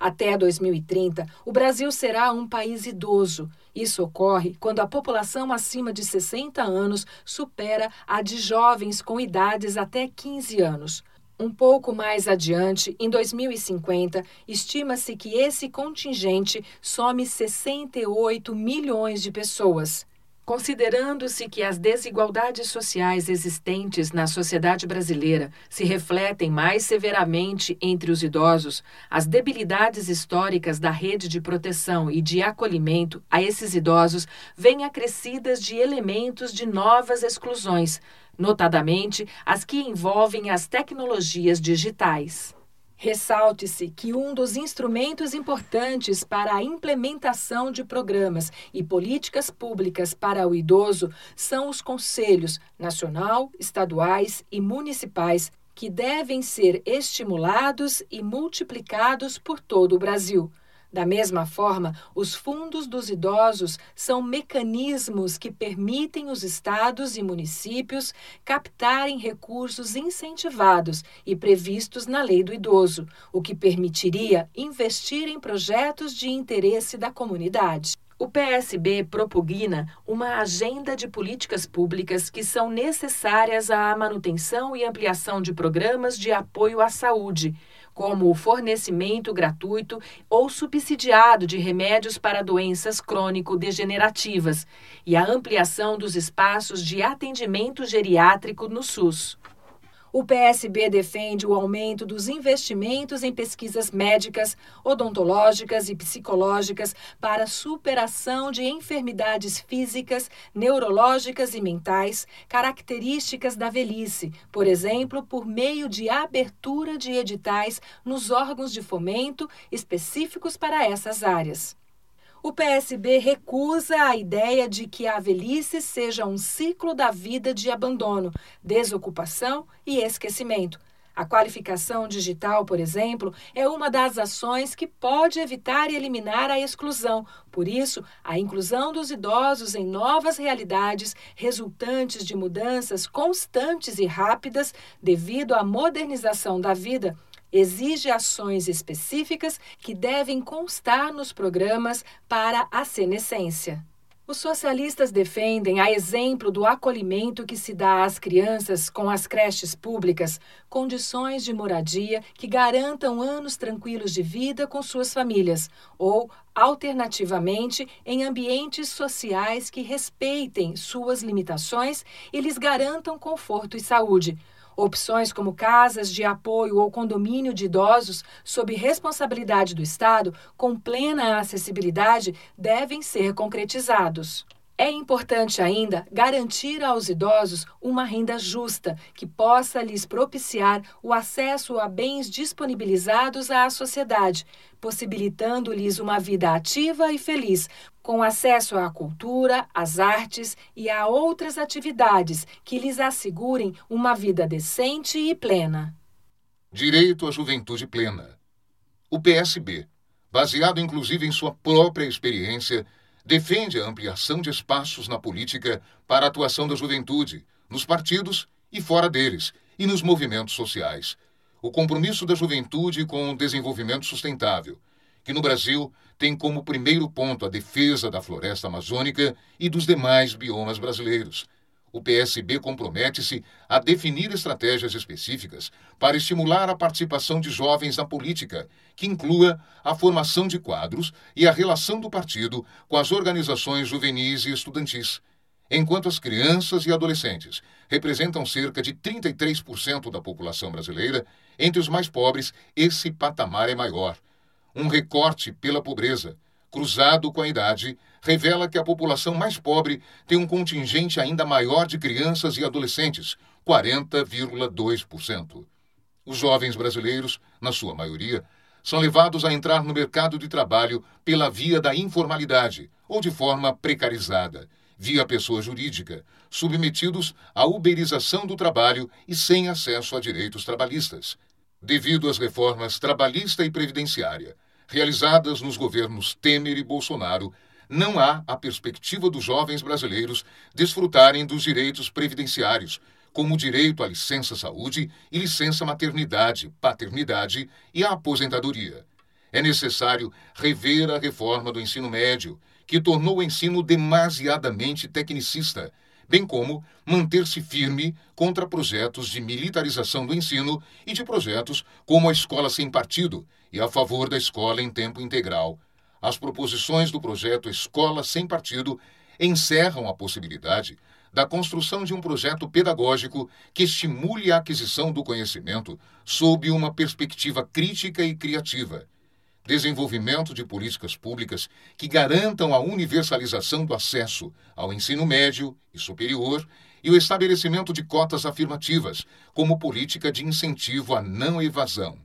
Até 2030, o Brasil será um país idoso. Isso ocorre quando a população acima de 60 anos supera a de jovens com idades até 15 anos. Um pouco mais adiante, em 2050, estima-se que esse contingente some 68 milhões de pessoas. Considerando-se que as desigualdades sociais existentes na sociedade brasileira se refletem mais severamente entre os idosos, as debilidades históricas da rede de proteção e de acolhimento a esses idosos vêm acrescidas de elementos de novas exclusões, notadamente as que envolvem as tecnologias digitais. Ressalte-se que um dos instrumentos importantes para a implementação de programas e políticas públicas para o idoso são os conselhos nacional, estaduais e municipais, que devem ser estimulados e multiplicados por todo o Brasil. Da mesma forma, os fundos dos idosos são mecanismos que permitem os estados e municípios captarem recursos incentivados e previstos na Lei do Idoso, o que permitiria investir em projetos de interesse da comunidade. O PSB propugna uma agenda de políticas públicas que são necessárias à manutenção e ampliação de programas de apoio à saúde como o fornecimento gratuito ou subsidiado de remédios para doenças crônico-degenerativas e a ampliação dos espaços de atendimento geriátrico no SUS. O PSB defende o aumento dos investimentos em pesquisas médicas, odontológicas e psicológicas para superação de enfermidades físicas, neurológicas e mentais, características da velhice, por exemplo, por meio de abertura de editais nos órgãos de fomento específicos para essas áreas. O PSB recusa a ideia de que a velhice seja um ciclo da vida de abandono, desocupação e esquecimento. A qualificação digital, por exemplo, é uma das ações que pode evitar e eliminar a exclusão. Por isso, a inclusão dos idosos em novas realidades, resultantes de mudanças constantes e rápidas devido à modernização da vida, exige ações específicas que devem constar nos programas para a senescência. Os socialistas defendem, a exemplo do acolhimento que se dá às crianças com as creches públicas, condições de moradia que garantam anos tranquilos de vida com suas famílias, ou, alternativamente, em ambientes sociais que respeitem suas limitações e lhes garantam conforto e saúde Opções como casas de apoio ou condomínio de idosos sob responsabilidade do Estado, com plena acessibilidade, devem ser concretizados. É importante ainda garantir aos idosos uma renda justa que possa lhes propiciar o acesso a bens disponibilizados à sociedade, possibilitando-lhes uma vida ativa e feliz, com acesso à cultura, às artes e a outras atividades que lhes assegurem uma vida decente e plena. Direito à juventude plena. O PSB, baseado inclusive em sua própria experiência, defende a ampliação de espaços na política para a atuação da juventude, nos partidos e fora deles, e nos movimentos sociais. O compromisso da juventude com o desenvolvimento sustentável, que no Brasil tem como primeiro ponto a defesa da floresta amazônica e dos demais biomas brasileiros o PSB compromete-se a definir estratégias específicas para estimular a participação de jovens na política, que inclua a formação de quadros e a relação do partido com as organizações juvenis e estudantis. Enquanto as crianças e adolescentes representam cerca de 33% da população brasileira, entre os mais pobres, esse patamar é maior. Um recorte pela pobreza cruzado com a idade, revela que a população mais pobre tem um contingente ainda maior de crianças e adolescentes, 40,2%. Os jovens brasileiros, na sua maioria, são levados a entrar no mercado de trabalho pela via da informalidade ou de forma precarizada, via pessoa jurídica, submetidos à uberização do trabalho e sem acesso a direitos trabalhistas. Devido às reformas trabalhista e previdenciária, realizadas nos governos Temer e Bolsonaro, não há a perspectiva dos jovens brasileiros desfrutarem dos direitos previdenciários, como o direito à licença saúde e licença maternidade, paternidade e à aposentadoria. É necessário rever a reforma do ensino médio, que tornou o ensino demasiadamente tecnicista bem como manter-se firme contra projetos de militarização do ensino e de projetos como a escola sem partido e a favor da escola em tempo integral. As proposições do projeto Escola Sem Partido encerram a possibilidade da construção de um projeto pedagógico que estimule a aquisição do conhecimento sob uma perspectiva crítica e criativa desenvolvimento de políticas públicas que garantam a universalização do acesso ao ensino médio e superior e o estabelecimento de cotas afirmativas como política de incentivo à não evasão.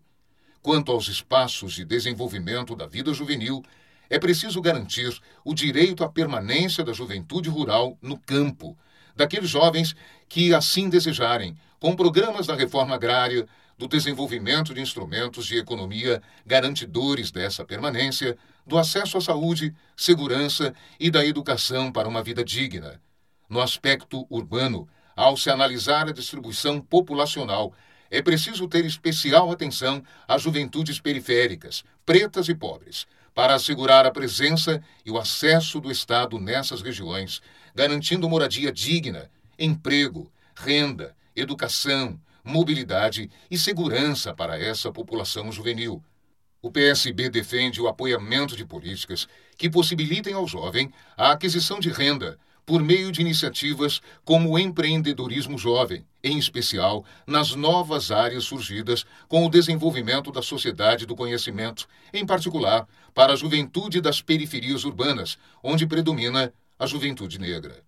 Quanto aos espaços de desenvolvimento da vida juvenil, é preciso garantir o direito à permanência da juventude rural no campo, daqueles jovens que assim desejarem, com programas da reforma agrária, do desenvolvimento de instrumentos de economia garantidores dessa permanência, do acesso à saúde, segurança e da educação para uma vida digna. No aspecto urbano, ao se analisar a distribuição populacional, é preciso ter especial atenção às juventudes periféricas, pretas e pobres, para assegurar a presença e o acesso do Estado nessas regiões, garantindo moradia digna, emprego, renda, educação, mobilidade e segurança para essa população juvenil. O PSB defende o apoiamento de políticas que possibilitem ao jovem a aquisição de renda por meio de iniciativas como o empreendedorismo jovem, em especial nas novas áreas surgidas com o desenvolvimento da sociedade do conhecimento, em particular para a juventude das periferias urbanas, onde predomina a juventude negra.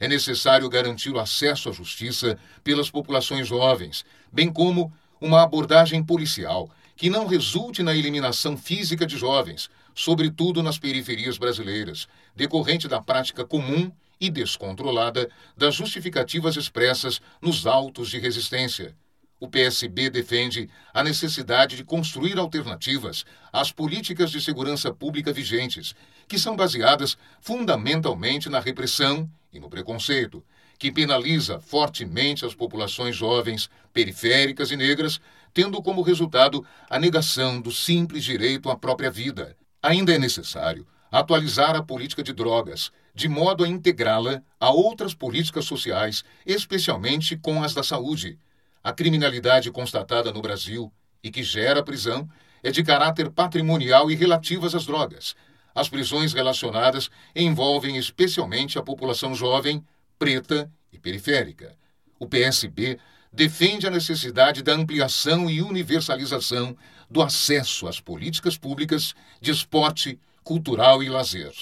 É necessário garantir o acesso à justiça pelas populações jovens, bem como uma abordagem policial que não resulte na eliminação física de jovens, sobretudo nas periferias brasileiras, decorrente da prática comum e descontrolada das justificativas expressas nos autos de resistência. O PSB defende a necessidade de construir alternativas às políticas de segurança pública vigentes, que são baseadas fundamentalmente na repressão e no preconceito, que penaliza fortemente as populações jovens, periféricas e negras, tendo como resultado a negação do simples direito à própria vida. Ainda é necessário atualizar a política de drogas, de modo a integrá-la a outras políticas sociais, especialmente com as da saúde. A criminalidade constatada no Brasil e que gera prisão é de caráter patrimonial e relativas às drogas, as prisões relacionadas envolvem especialmente a população jovem, preta e periférica. O PSB defende a necessidade da ampliação e universalização do acesso às políticas públicas de esporte, cultural e lazer.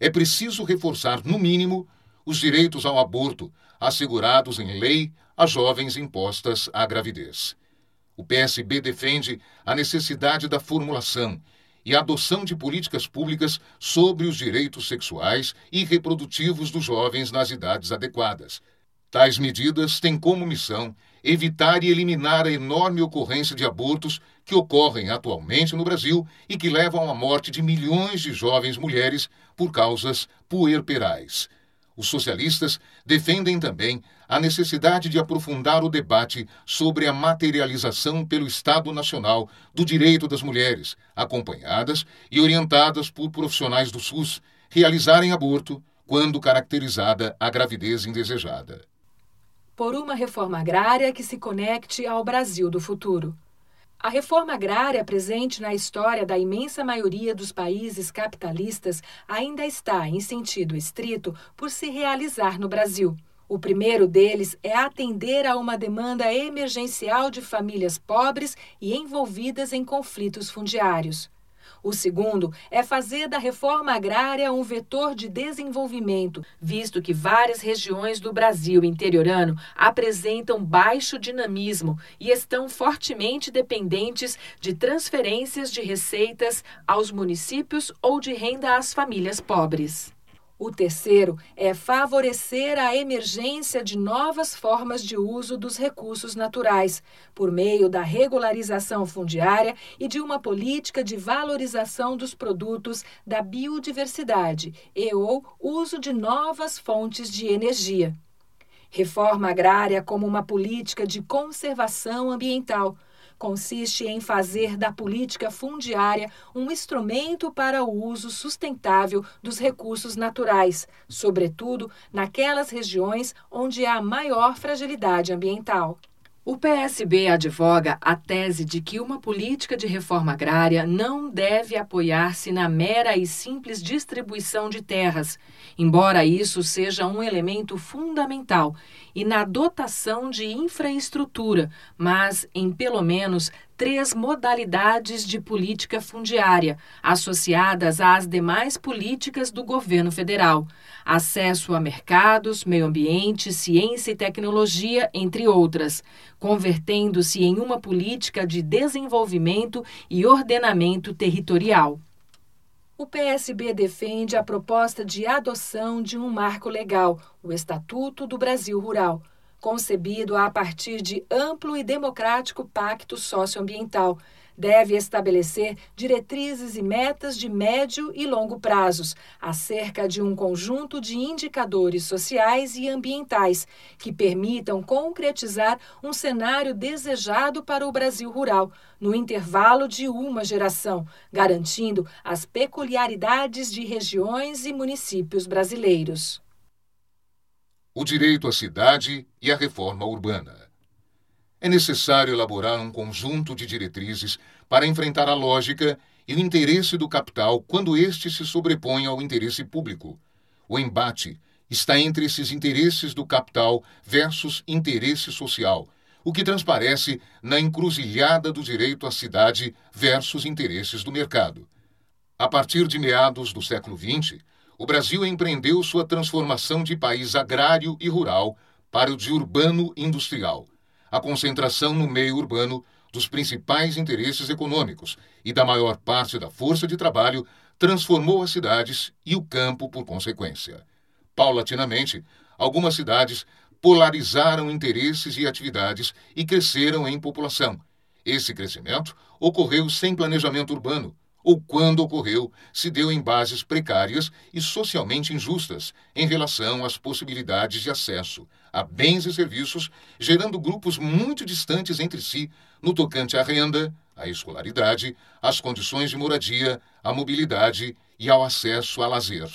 É preciso reforçar, no mínimo, os direitos ao aborto assegurados em lei a jovens impostas à gravidez. O PSB defende a necessidade da formulação e adoção de políticas públicas sobre os direitos sexuais e reprodutivos dos jovens nas idades adequadas. Tais medidas têm como missão evitar e eliminar a enorme ocorrência de abortos que ocorrem atualmente no Brasil e que levam à morte de milhões de jovens mulheres por causas puerperais. Os socialistas defendem também a necessidade de aprofundar o debate sobre a materialização pelo Estado Nacional do direito das mulheres, acompanhadas e orientadas por profissionais do SUS, realizarem aborto quando caracterizada a gravidez indesejada por uma reforma agrária que se conecte ao Brasil do futuro. A reforma agrária presente na história da imensa maioria dos países capitalistas ainda está, em sentido estrito, por se realizar no Brasil. O primeiro deles é atender a uma demanda emergencial de famílias pobres e envolvidas em conflitos fundiários. O segundo é fazer da reforma agrária um vetor de desenvolvimento, visto que várias regiões do Brasil interiorano apresentam baixo dinamismo e estão fortemente dependentes de transferências de receitas aos municípios ou de renda às famílias pobres. O terceiro é favorecer a emergência de novas formas de uso dos recursos naturais, por meio da regularização fundiária e de uma política de valorização dos produtos da biodiversidade e ou uso de novas fontes de energia. Reforma agrária como uma política de conservação ambiental consiste em fazer da política fundiária um instrumento para o uso sustentável dos recursos naturais, sobretudo naquelas regiões onde há maior fragilidade ambiental. O PSB advoga a tese de que uma política de reforma agrária não deve apoiar-se na mera e simples distribuição de terras, embora isso seja um elemento fundamental, e na dotação de infraestrutura, mas em pelo menos três modalidades de política fundiária, associadas às demais políticas do governo federal: acesso a mercados, meio ambiente, ciência e tecnologia, entre outras, convertendo-se em uma política de desenvolvimento e ordenamento territorial. O PSB defende a proposta de adoção de um marco legal, o Estatuto do Brasil Rural concebido a partir de amplo e democrático pacto socioambiental, deve estabelecer diretrizes e metas de médio e longo prazos acerca de um conjunto de indicadores sociais e ambientais que permitam concretizar um cenário desejado para o Brasil rural no intervalo de uma geração, garantindo as peculiaridades de regiões e municípios brasileiros o direito à cidade e a reforma urbana. É necessário elaborar um conjunto de diretrizes para enfrentar a lógica e o interesse do capital quando este se sobrepõe ao interesse público. O embate está entre esses interesses do capital versus interesse social, o que transparece na encruzilhada do direito à cidade versus interesses do mercado. A partir de meados do século XX, o Brasil empreendeu sua transformação de país agrário e rural para o de urbano industrial. A concentração no meio urbano dos principais interesses econômicos e da maior parte da força de trabalho transformou as cidades e o campo por consequência. Paulatinamente, algumas cidades polarizaram interesses e atividades e cresceram em população. Esse crescimento ocorreu sem planejamento urbano, ou quando ocorreu, se deu em bases precárias e socialmente injustas em relação às possibilidades de acesso a bens e serviços, gerando grupos muito distantes entre si no tocante à renda, à escolaridade, às condições de moradia, à mobilidade e ao acesso a lazer.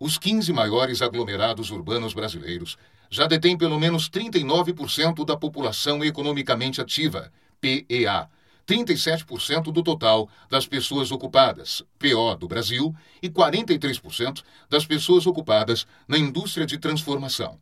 Os 15 maiores aglomerados urbanos brasileiros já detêm pelo menos 39% da população economicamente ativa, PEA 37% do total das pessoas ocupadas, PO, do Brasil, e 43% das pessoas ocupadas na indústria de transformação.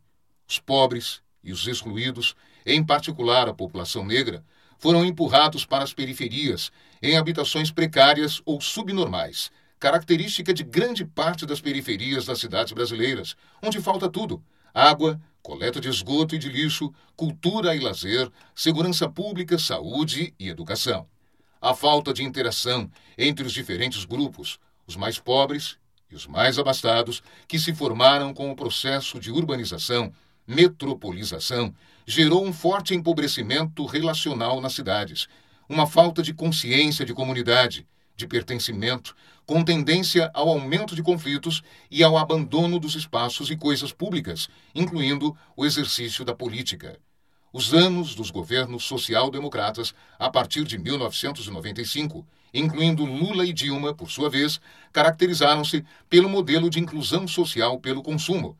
Os pobres e os excluídos em particular a população negra, foram empurrados para as periferias, em habitações precárias ou subnormais, característica de grande parte das periferias das cidades brasileiras, onde falta tudo: água, coleta de esgoto e de lixo, cultura e lazer, segurança pública, saúde e educação. A falta de interação entre os diferentes grupos, os mais pobres e os mais abastados, que se formaram com o processo de urbanização, metropolização, gerou um forte empobrecimento relacional nas cidades, uma falta de consciência de comunidade, de pertencimento, com tendência ao aumento de conflitos e ao abandono dos espaços e coisas públicas, incluindo o exercício da política. Os anos dos governos social-democratas, a partir de 1995, incluindo Lula e Dilma, por sua vez, caracterizaram-se pelo modelo de inclusão social pelo consumo.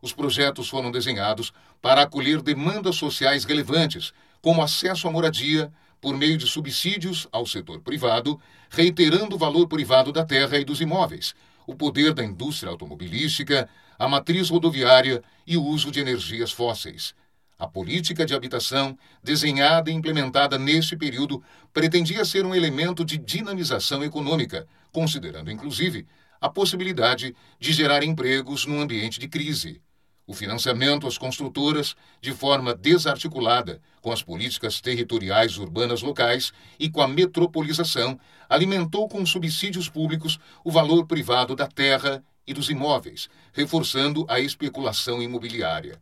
Os projetos foram desenhados para acolher demandas sociais relevantes, como acesso à moradia, por meio de subsídios ao setor privado, reiterando o valor privado da terra e dos imóveis, o poder da indústria automobilística, a matriz rodoviária e o uso de energias fósseis. A política de habitação, desenhada e implementada neste período, pretendia ser um elemento de dinamização econômica, considerando, inclusive, a possibilidade de gerar empregos num ambiente de crise. O financiamento às construtoras, de forma desarticulada com as políticas territoriais urbanas locais e com a metropolização, alimentou com subsídios públicos o valor privado da terra e dos imóveis, reforçando a especulação imobiliária.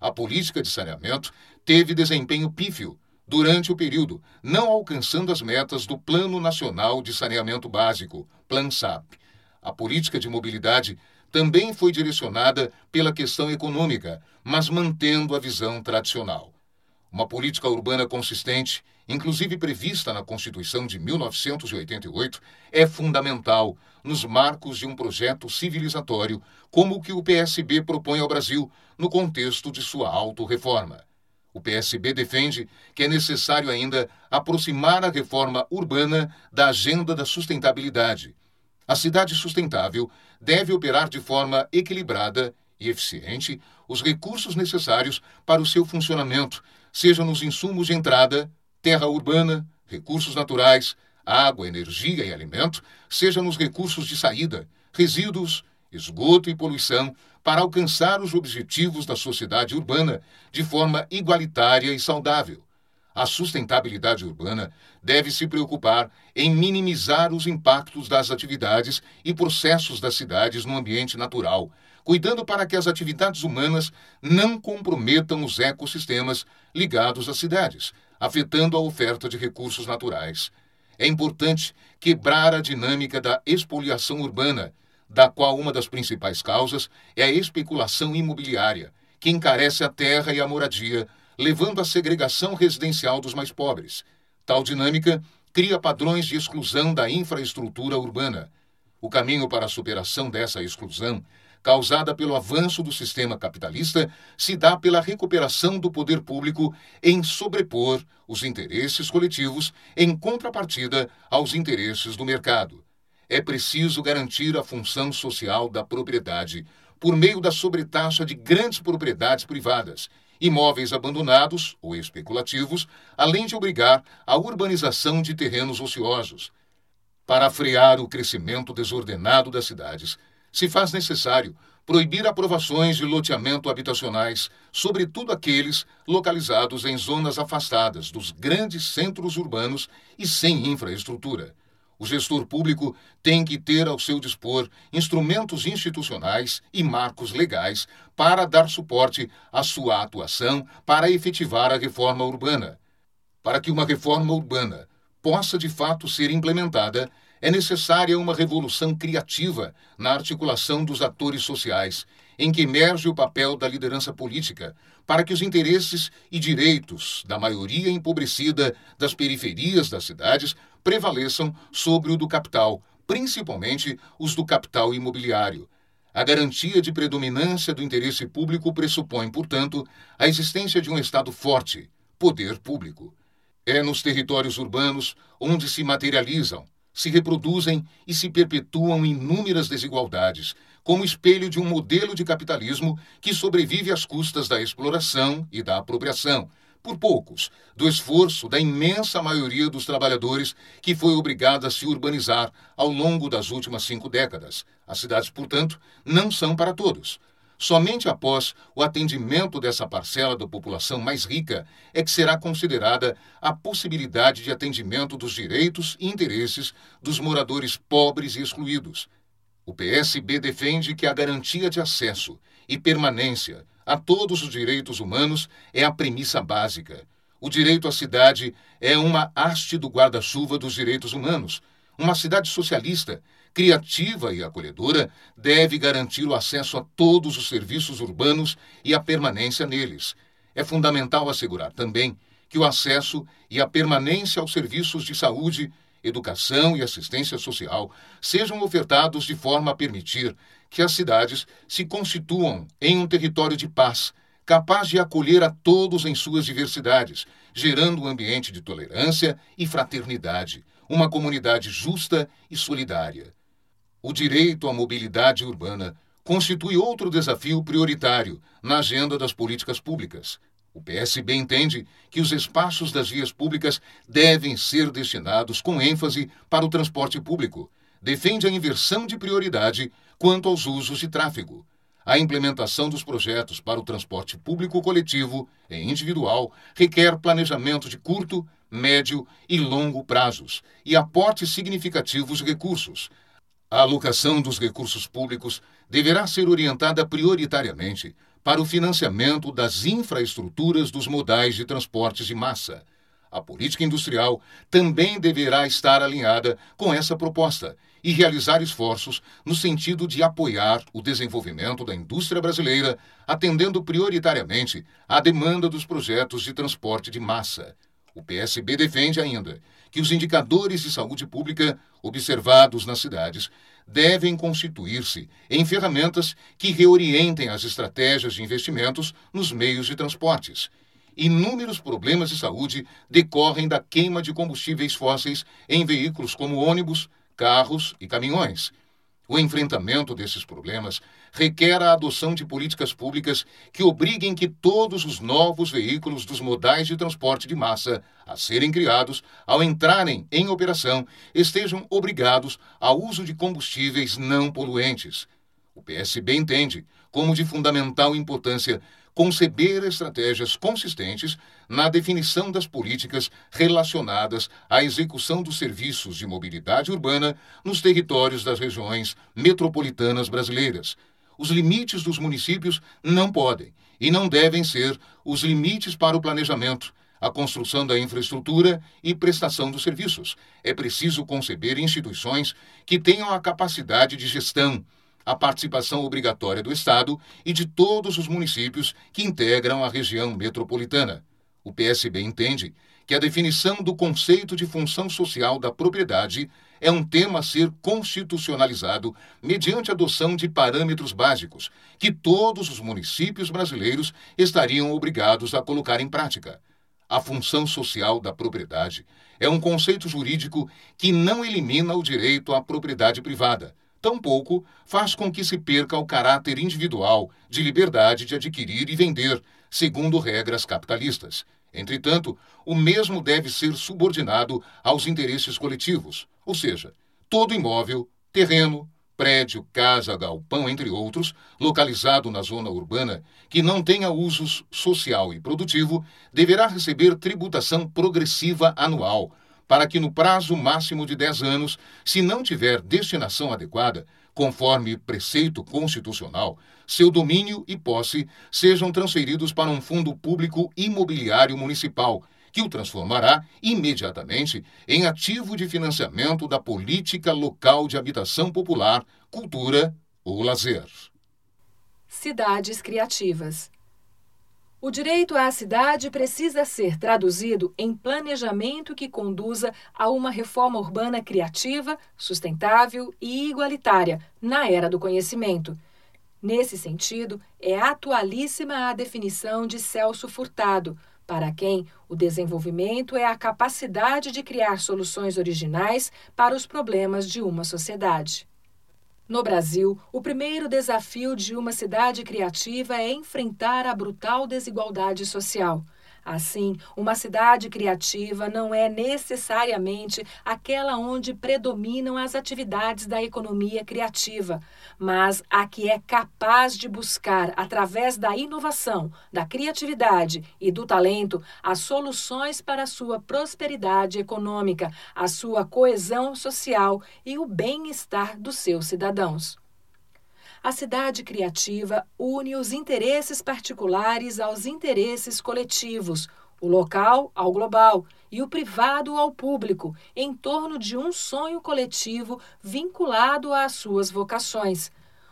A política de saneamento teve desempenho pífio durante o período, não alcançando as metas do Plano Nacional de Saneamento Básico, PLANSAP. A política de mobilidade também foi direcionada pela questão econômica, mas mantendo a visão tradicional. Uma política urbana consistente, inclusive prevista na Constituição de 1988, é fundamental nos marcos de um projeto civilizatório como o que o PSB propõe ao Brasil no contexto de sua autorreforma. O PSB defende que é necessário ainda aproximar a reforma urbana da agenda da sustentabilidade. A cidade sustentável deve operar de forma equilibrada e eficiente os recursos necessários para o seu funcionamento, seja nos insumos de entrada, terra urbana, recursos naturais, água, energia e alimento, seja nos recursos de saída, resíduos, esgoto e poluição, para alcançar os objetivos da sociedade urbana de forma igualitária e saudável. A sustentabilidade urbana deve se preocupar em minimizar os impactos das atividades e processos das cidades no ambiente natural, cuidando para que as atividades humanas não comprometam os ecossistemas ligados às cidades, afetando a oferta de recursos naturais. É importante quebrar a dinâmica da expoliação urbana, da qual uma das principais causas é a especulação imobiliária, que encarece a terra e a moradia, levando à segregação residencial dos mais pobres. Tal dinâmica cria padrões de exclusão da infraestrutura urbana. O caminho para a superação dessa exclusão causada pelo avanço do sistema capitalista se dá pela recuperação do poder público em sobrepor os interesses coletivos em contrapartida aos interesses do mercado. É preciso garantir a função social da propriedade por meio da sobretaxa de grandes propriedades privadas, imóveis abandonados ou especulativos, além de obrigar a urbanização de terrenos ociosos. Para frear o crescimento desordenado das cidades, se faz necessário proibir aprovações de loteamento habitacionais, sobretudo aqueles localizados em zonas afastadas dos grandes centros urbanos e sem infraestrutura. O gestor público tem que ter ao seu dispor instrumentos institucionais e marcos legais para dar suporte à sua atuação para efetivar a reforma urbana. Para que uma reforma urbana possa de fato ser implementada, é necessária uma revolução criativa na articulação dos atores sociais, em que emerge o papel da liderança política, para que os interesses e direitos da maioria empobrecida das periferias das cidades prevaleçam sobre o do capital, principalmente os do capital imobiliário. A garantia de predominância do interesse público pressupõe, portanto, a existência de um Estado forte, poder público. É nos territórios urbanos onde se materializam se reproduzem e se perpetuam inúmeras desigualdades, como espelho de um modelo de capitalismo que sobrevive às custas da exploração e da apropriação, por poucos, do esforço da imensa maioria dos trabalhadores que foi obrigada a se urbanizar ao longo das últimas cinco décadas. As cidades, portanto, não são para todos. Somente após o atendimento dessa parcela da população mais rica é que será considerada a possibilidade de atendimento dos direitos e interesses dos moradores pobres e excluídos. O PSB defende que a garantia de acesso e permanência a todos os direitos humanos é a premissa básica. O direito à cidade é uma haste do guarda-chuva dos direitos humanos. Uma cidade socialista criativa e acolhedora, deve garantir o acesso a todos os serviços urbanos e a permanência neles. É fundamental assegurar também que o acesso e a permanência aos serviços de saúde, educação e assistência social sejam ofertados de forma a permitir que as cidades se constituam em um território de paz, capaz de acolher a todos em suas diversidades, gerando um ambiente de tolerância e fraternidade, uma comunidade justa e solidária. O direito à mobilidade urbana constitui outro desafio prioritário na agenda das políticas públicas. O PSB entende que os espaços das vias públicas devem ser destinados com ênfase para o transporte público. Defende a inversão de prioridade quanto aos usos de tráfego. A implementação dos projetos para o transporte público coletivo e individual requer planejamento de curto, médio e longo prazos e aportes significativos de recursos, a alocação dos recursos públicos deverá ser orientada prioritariamente para o financiamento das infraestruturas dos modais de transportes de massa. A política industrial também deverá estar alinhada com essa proposta e realizar esforços no sentido de apoiar o desenvolvimento da indústria brasileira, atendendo prioritariamente à demanda dos projetos de transporte de massa. O PSB defende ainda que os indicadores de saúde pública observados nas cidades devem constituir-se em ferramentas que reorientem as estratégias de investimentos nos meios de transportes. Inúmeros problemas de saúde decorrem da queima de combustíveis fósseis em veículos como ônibus, carros e caminhões o enfrentamento desses problemas requer a adoção de políticas públicas que obriguem que todos os novos veículos dos modais de transporte de massa a serem criados, ao entrarem em operação, estejam obrigados ao uso de combustíveis não poluentes. O PSB entende como de fundamental importância conceber estratégias consistentes na definição das políticas relacionadas à execução dos serviços de mobilidade urbana nos territórios das regiões metropolitanas brasileiras. Os limites dos municípios não podem e não devem ser os limites para o planejamento, a construção da infraestrutura e prestação dos serviços. É preciso conceber instituições que tenham a capacidade de gestão a participação obrigatória do Estado e de todos os municípios que integram a região metropolitana. O PSB entende que a definição do conceito de função social da propriedade é um tema a ser constitucionalizado mediante adoção de parâmetros básicos que todos os municípios brasileiros estariam obrigados a colocar em prática. A função social da propriedade é um conceito jurídico que não elimina o direito à propriedade privada tampouco faz com que se perca o caráter individual de liberdade de adquirir e vender, segundo regras capitalistas. Entretanto, o mesmo deve ser subordinado aos interesses coletivos, ou seja, todo imóvel, terreno, prédio, casa, galpão, entre outros, localizado na zona urbana, que não tenha usos social e produtivo, deverá receber tributação progressiva anual para que no prazo máximo de 10 anos, se não tiver destinação adequada, conforme preceito constitucional, seu domínio e posse sejam transferidos para um fundo público imobiliário municipal, que o transformará imediatamente em ativo de financiamento da política local de habitação popular, cultura ou lazer. Cidades criativas. O direito à cidade precisa ser traduzido em planejamento que conduza a uma reforma urbana criativa, sustentável e igualitária na era do conhecimento. Nesse sentido, é atualíssima a definição de Celso Furtado, para quem o desenvolvimento é a capacidade de criar soluções originais para os problemas de uma sociedade. No Brasil, o primeiro desafio de uma cidade criativa é enfrentar a brutal desigualdade social. Assim, uma cidade criativa não é necessariamente aquela onde predominam as atividades da economia criativa, mas a que é capaz de buscar, através da inovação, da criatividade e do talento, as soluções para a sua prosperidade econômica, a sua coesão social e o bem-estar dos seus cidadãos. A cidade criativa une os interesses particulares aos interesses coletivos, o local ao global e o privado ao público, em torno de um sonho coletivo vinculado às suas vocações.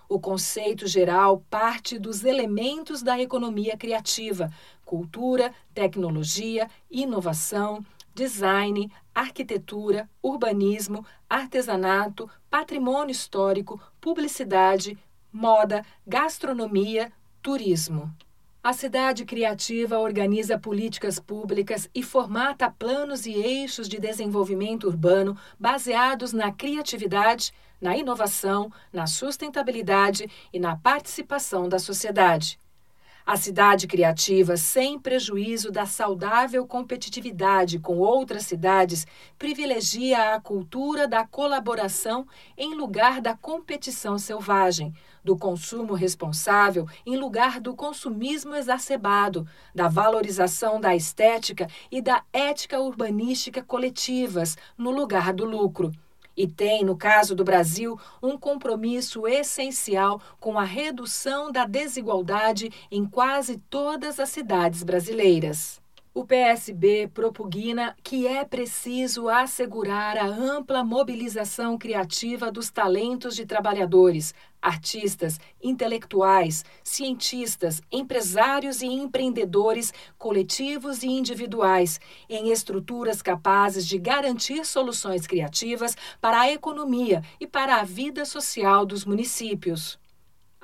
O conceito geral parte dos elementos da economia criativa: cultura, tecnologia, inovação, design, arquitetura, urbanismo, artesanato, patrimônio histórico, publicidade, moda, gastronomia, turismo. A cidade criativa organiza políticas públicas e formata planos e eixos de desenvolvimento urbano baseados na criatividade, na inovação, na sustentabilidade e na participação da sociedade. A cidade criativa, sem prejuízo da saudável competitividade com outras cidades, privilegia a cultura da colaboração em lugar da competição selvagem, do consumo responsável em lugar do consumismo exacerbado, da valorização da estética e da ética urbanística coletivas no lugar do lucro e tem, no caso do Brasil, um compromisso essencial com a redução da desigualdade em quase todas as cidades brasileiras. O PSB propugna que é preciso assegurar a ampla mobilização criativa dos talentos de trabalhadores, artistas, intelectuais, cientistas, empresários e empreendedores coletivos e individuais, em estruturas capazes de garantir soluções criativas para a economia e para a vida social dos municípios.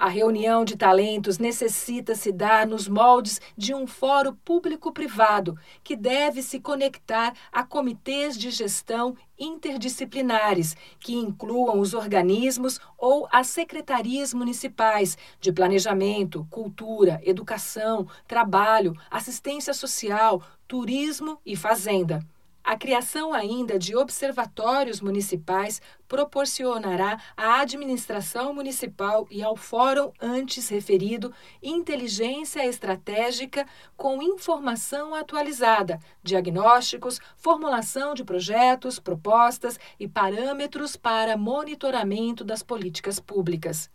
A reunião de talentos necessita se dar nos moldes de um fórum público-privado, que deve se conectar a comitês de gestão interdisciplinares, que incluam os organismos ou as secretarias municipais de planejamento, cultura, educação, trabalho, assistência social, turismo e fazenda. A criação ainda de observatórios municipais proporcionará à administração municipal e ao fórum antes referido inteligência estratégica com informação atualizada, diagnósticos, formulação de projetos, propostas e parâmetros para monitoramento das políticas públicas.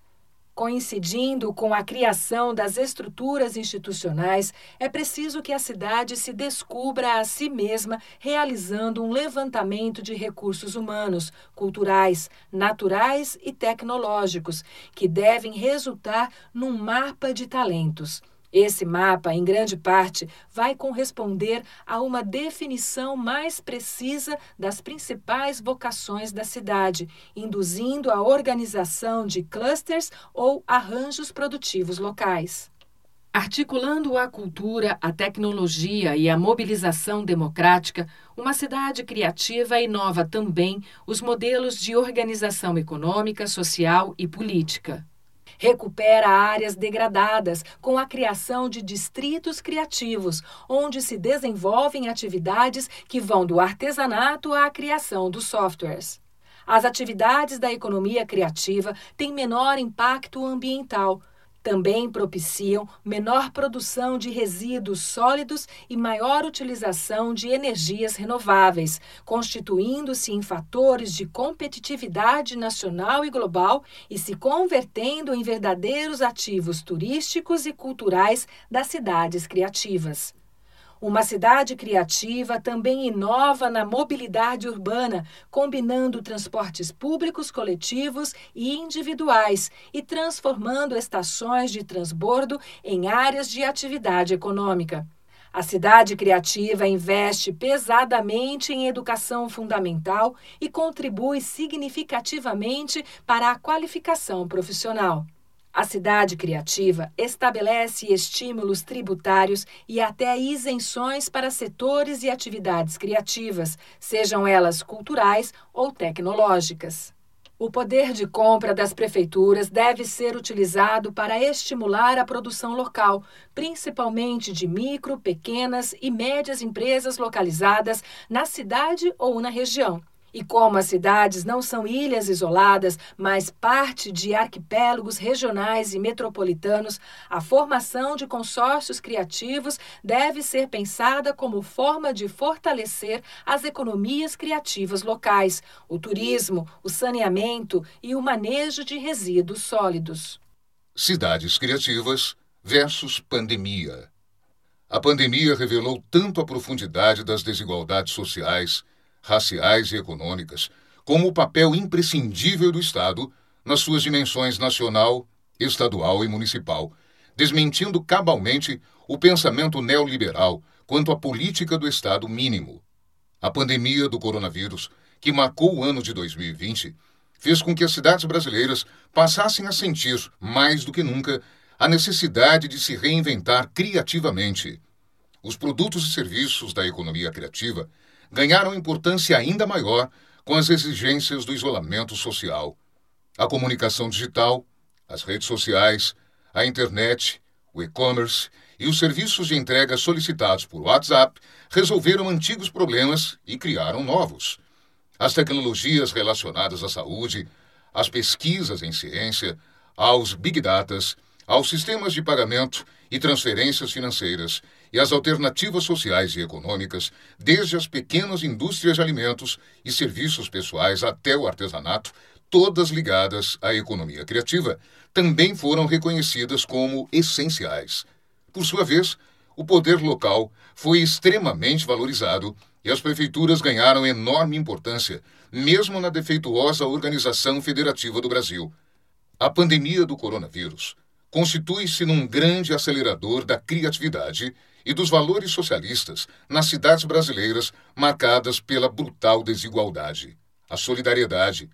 Coincidindo com a criação das estruturas institucionais, é preciso que a cidade se descubra a si mesma, realizando um levantamento de recursos humanos, culturais, naturais e tecnológicos, que devem resultar num mapa de talentos. Esse mapa, em grande parte, vai corresponder a uma definição mais precisa das principais vocações da cidade, induzindo a organização de clusters ou arranjos produtivos locais. Articulando a cultura, a tecnologia e a mobilização democrática, uma cidade criativa inova também os modelos de organização econômica, social e política. Recupera áreas degradadas com a criação de distritos criativos, onde se desenvolvem atividades que vão do artesanato à criação dos softwares. As atividades da economia criativa têm menor impacto ambiental também propiciam menor produção de resíduos sólidos e maior utilização de energias renováveis, constituindo-se em fatores de competitividade nacional e global e se convertendo em verdadeiros ativos turísticos e culturais das cidades criativas. Uma cidade criativa também inova na mobilidade urbana, combinando transportes públicos, coletivos e individuais e transformando estações de transbordo em áreas de atividade econômica. A cidade criativa investe pesadamente em educação fundamental e contribui significativamente para a qualificação profissional. A cidade criativa estabelece estímulos tributários e até isenções para setores e atividades criativas, sejam elas culturais ou tecnológicas. O poder de compra das prefeituras deve ser utilizado para estimular a produção local, principalmente de micro, pequenas e médias empresas localizadas na cidade ou na região. E como as cidades não são ilhas isoladas, mas parte de arquipélagos regionais e metropolitanos, a formação de consórcios criativos deve ser pensada como forma de fortalecer as economias criativas locais, o turismo, o saneamento e o manejo de resíduos sólidos. Cidades criativas versus pandemia. A pandemia revelou tanto a profundidade das desigualdades sociais raciais e econômicas, como o papel imprescindível do Estado nas suas dimensões nacional, estadual e municipal, desmentindo cabalmente o pensamento neoliberal quanto à política do Estado mínimo. A pandemia do coronavírus, que marcou o ano de 2020, fez com que as cidades brasileiras passassem a sentir, mais do que nunca, a necessidade de se reinventar criativamente. Os produtos e serviços da economia criativa ganharam importância ainda maior com as exigências do isolamento social. A comunicação digital, as redes sociais, a internet, o e-commerce e os serviços de entrega solicitados por WhatsApp resolveram antigos problemas e criaram novos. As tecnologias relacionadas à saúde, às pesquisas em ciência, aos big datas, aos sistemas de pagamento e transferências financeiras e as alternativas sociais e econômicas, desde as pequenas indústrias de alimentos e serviços pessoais até o artesanato, todas ligadas à economia criativa, também foram reconhecidas como essenciais. Por sua vez, o poder local foi extremamente valorizado e as prefeituras ganharam enorme importância, mesmo na defeituosa organização federativa do Brasil. A pandemia do coronavírus constitui-se num grande acelerador da criatividade e dos valores socialistas nas cidades brasileiras marcadas pela brutal desigualdade, a solidariedade,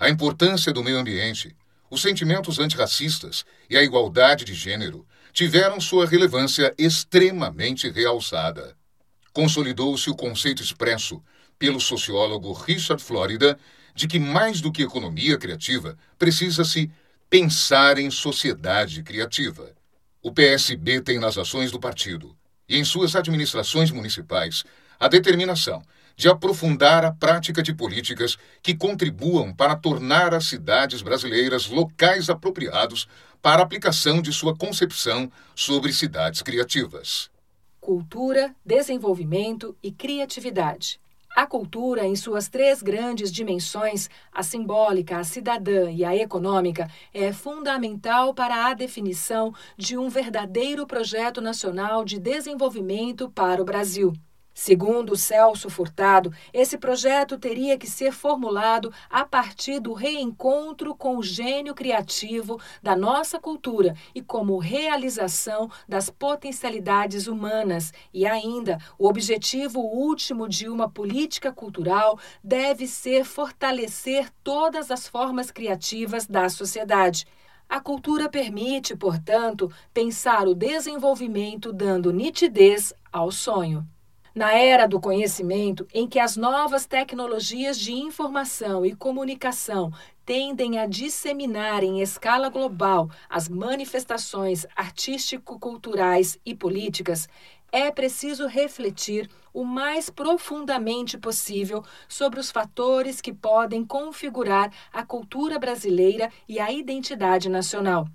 a importância do meio ambiente, os sentimentos antirracistas e a igualdade de gênero tiveram sua relevância extremamente realçada. Consolidou-se o conceito expresso pelo sociólogo Richard Florida de que mais do que economia criativa precisa-se pensar em sociedade criativa. O PSB tem nas ações do partido e em suas administrações municipais a determinação de aprofundar a prática de políticas que contribuam para tornar as cidades brasileiras locais apropriados para a aplicação de sua concepção sobre cidades criativas. Cultura, desenvolvimento e criatividade. A cultura, em suas três grandes dimensões, a simbólica, a cidadã e a econômica, é fundamental para a definição de um verdadeiro projeto nacional de desenvolvimento para o Brasil. Segundo Celso Furtado, esse projeto teria que ser formulado a partir do reencontro com o gênio criativo da nossa cultura e como realização das potencialidades humanas. E ainda, o objetivo último de uma política cultural deve ser fortalecer todas as formas criativas da sociedade. A cultura permite, portanto, pensar o desenvolvimento dando nitidez ao sonho. Na era do conhecimento, em que as novas tecnologias de informação e comunicação tendem a disseminar em escala global as manifestações artístico-culturais e políticas, é preciso refletir o mais profundamente possível sobre os fatores que podem configurar a cultura brasileira e a identidade nacional.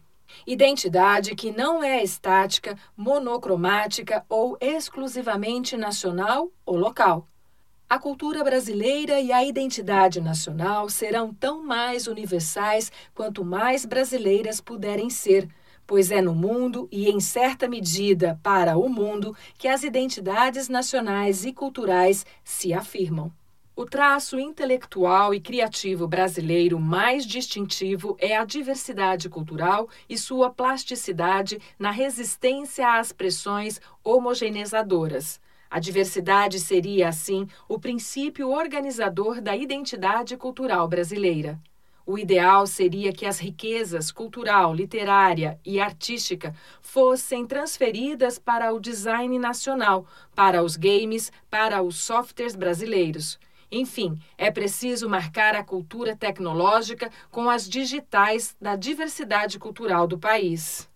Identidade que não é estática, monocromática ou exclusivamente nacional ou local. A cultura brasileira e a identidade nacional serão tão mais universais quanto mais brasileiras puderem ser, pois é no mundo e, em certa medida, para o mundo que as identidades nacionais e culturais se afirmam. O traço intelectual e criativo brasileiro mais distintivo é a diversidade cultural e sua plasticidade na resistência às pressões homogeneizadoras. A diversidade seria, assim, o princípio organizador da identidade cultural brasileira. O ideal seria que as riquezas cultural, literária e artística fossem transferidas para o design nacional, para os games, para os softwares brasileiros Enfim, é preciso marcar a cultura tecnológica com as digitais da diversidade cultural do país.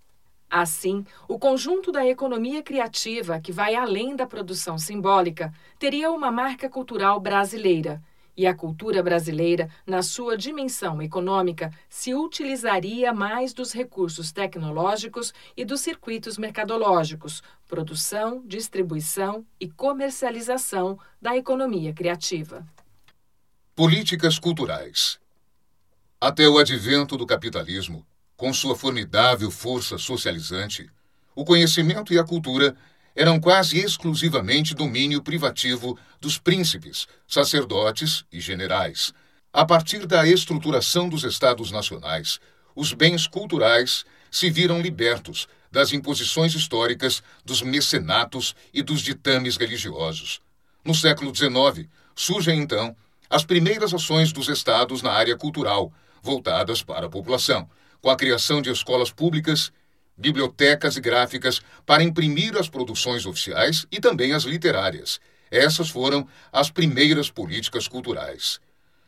Assim, o conjunto da economia criativa, que vai além da produção simbólica, teria uma marca cultural brasileira. E a cultura brasileira, na sua dimensão econômica, se utilizaria mais dos recursos tecnológicos e dos circuitos mercadológicos, produção, distribuição e comercialização da economia criativa. Políticas culturais. Até o advento do capitalismo, com sua formidável força socializante, o conhecimento e a cultura eram quase exclusivamente domínio privativo dos príncipes, sacerdotes e generais. A partir da estruturação dos Estados nacionais, os bens culturais se viram libertos das imposições históricas dos mecenatos e dos ditames religiosos. No século XIX, surgem então as primeiras ações dos Estados na área cultural, voltadas para a população, com a criação de escolas públicas bibliotecas e gráficas para imprimir as produções oficiais e também as literárias. Essas foram as primeiras políticas culturais.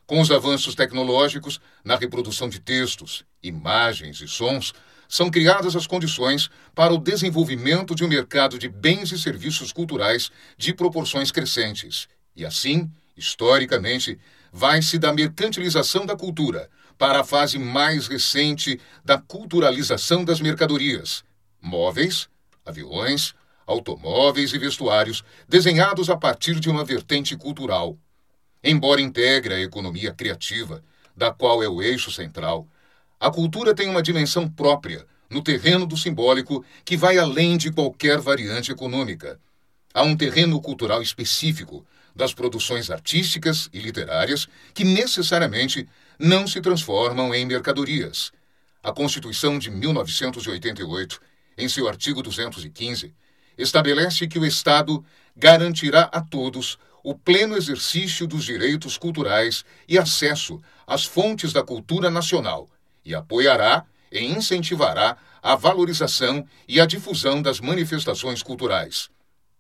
Com os avanços tecnológicos na reprodução de textos, imagens e sons, são criadas as condições para o desenvolvimento de um mercado de bens e serviços culturais de proporções crescentes. E assim, historicamente, vai-se da mercantilização da cultura para a fase mais recente da culturalização das mercadorias, móveis, aviões, automóveis e vestuários desenhados a partir de uma vertente cultural. Embora integre a economia criativa, da qual é o eixo central, a cultura tem uma dimensão própria no terreno do simbólico que vai além de qualquer variante econômica. Há um terreno cultural específico das produções artísticas e literárias que necessariamente não se transformam em mercadorias. A Constituição de 1988, em seu artigo 215, estabelece que o Estado garantirá a todos o pleno exercício dos direitos culturais e acesso às fontes da cultura nacional e apoiará e incentivará a valorização e a difusão das manifestações culturais.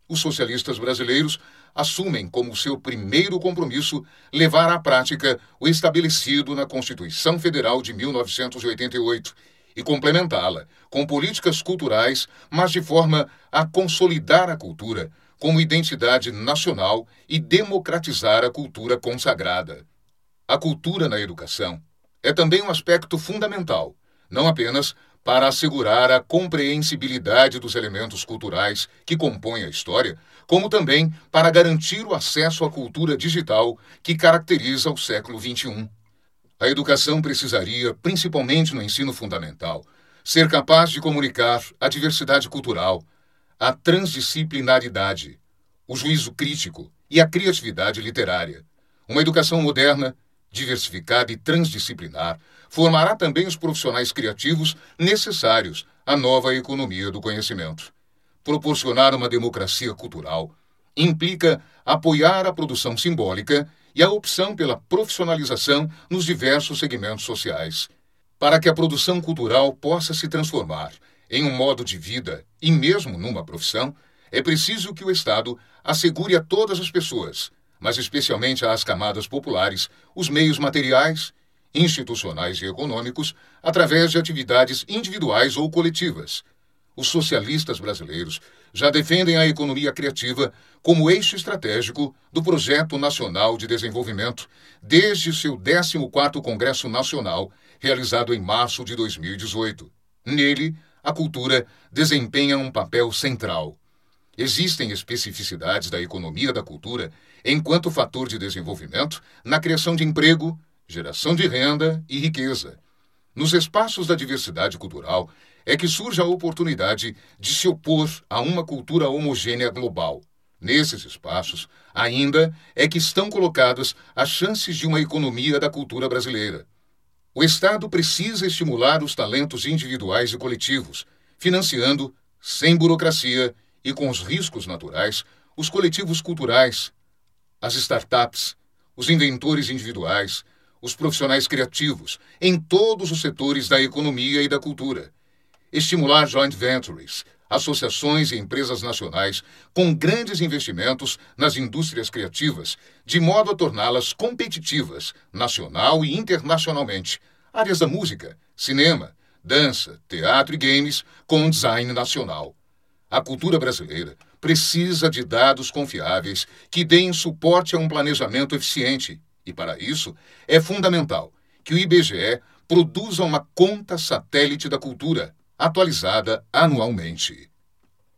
Os socialistas brasileiros assumem como seu primeiro compromisso levar à prática o estabelecido na Constituição Federal de 1988 e complementá-la com políticas culturais, mas de forma a consolidar a cultura como identidade nacional e democratizar a cultura consagrada. A cultura na educação é também um aspecto fundamental, não apenas para assegurar a compreensibilidade dos elementos culturais que compõem a história, como também para garantir o acesso à cultura digital que caracteriza o século XXI. A educação precisaria, principalmente no ensino fundamental, ser capaz de comunicar a diversidade cultural, a transdisciplinaridade, o juízo crítico e a criatividade literária. Uma educação moderna, diversificada e transdisciplinar formará também os profissionais criativos necessários à nova economia do conhecimento. Proporcionar uma democracia cultural implica apoiar a produção simbólica e a opção pela profissionalização nos diversos segmentos sociais. Para que a produção cultural possa se transformar em um modo de vida e mesmo numa profissão, é preciso que o Estado assegure a todas as pessoas, mas especialmente às camadas populares, os meios materiais institucionais e econômicos através de atividades individuais ou coletivas. Os socialistas brasileiros já defendem a economia criativa como eixo estratégico do Projeto Nacional de Desenvolvimento desde seu 14º Congresso Nacional, realizado em março de 2018. Nele, a cultura desempenha um papel central. Existem especificidades da economia da cultura enquanto fator de desenvolvimento na criação de emprego, geração de renda e riqueza. Nos espaços da diversidade cultural é que surge a oportunidade de se opor a uma cultura homogênea global. Nesses espaços, ainda é que estão colocadas as chances de uma economia da cultura brasileira. O Estado precisa estimular os talentos individuais e coletivos, financiando, sem burocracia e com os riscos naturais, os coletivos culturais, as startups, os inventores individuais, os profissionais criativos em todos os setores da economia e da cultura. Estimular joint ventures, associações e empresas nacionais com grandes investimentos nas indústrias criativas, de modo a torná-las competitivas, nacional e internacionalmente. Áreas da música, cinema, dança, teatro e games com design nacional. A cultura brasileira precisa de dados confiáveis que deem suporte a um planejamento eficiente, e para isso é fundamental que o IBGE produza uma conta satélite da cultura, atualizada anualmente.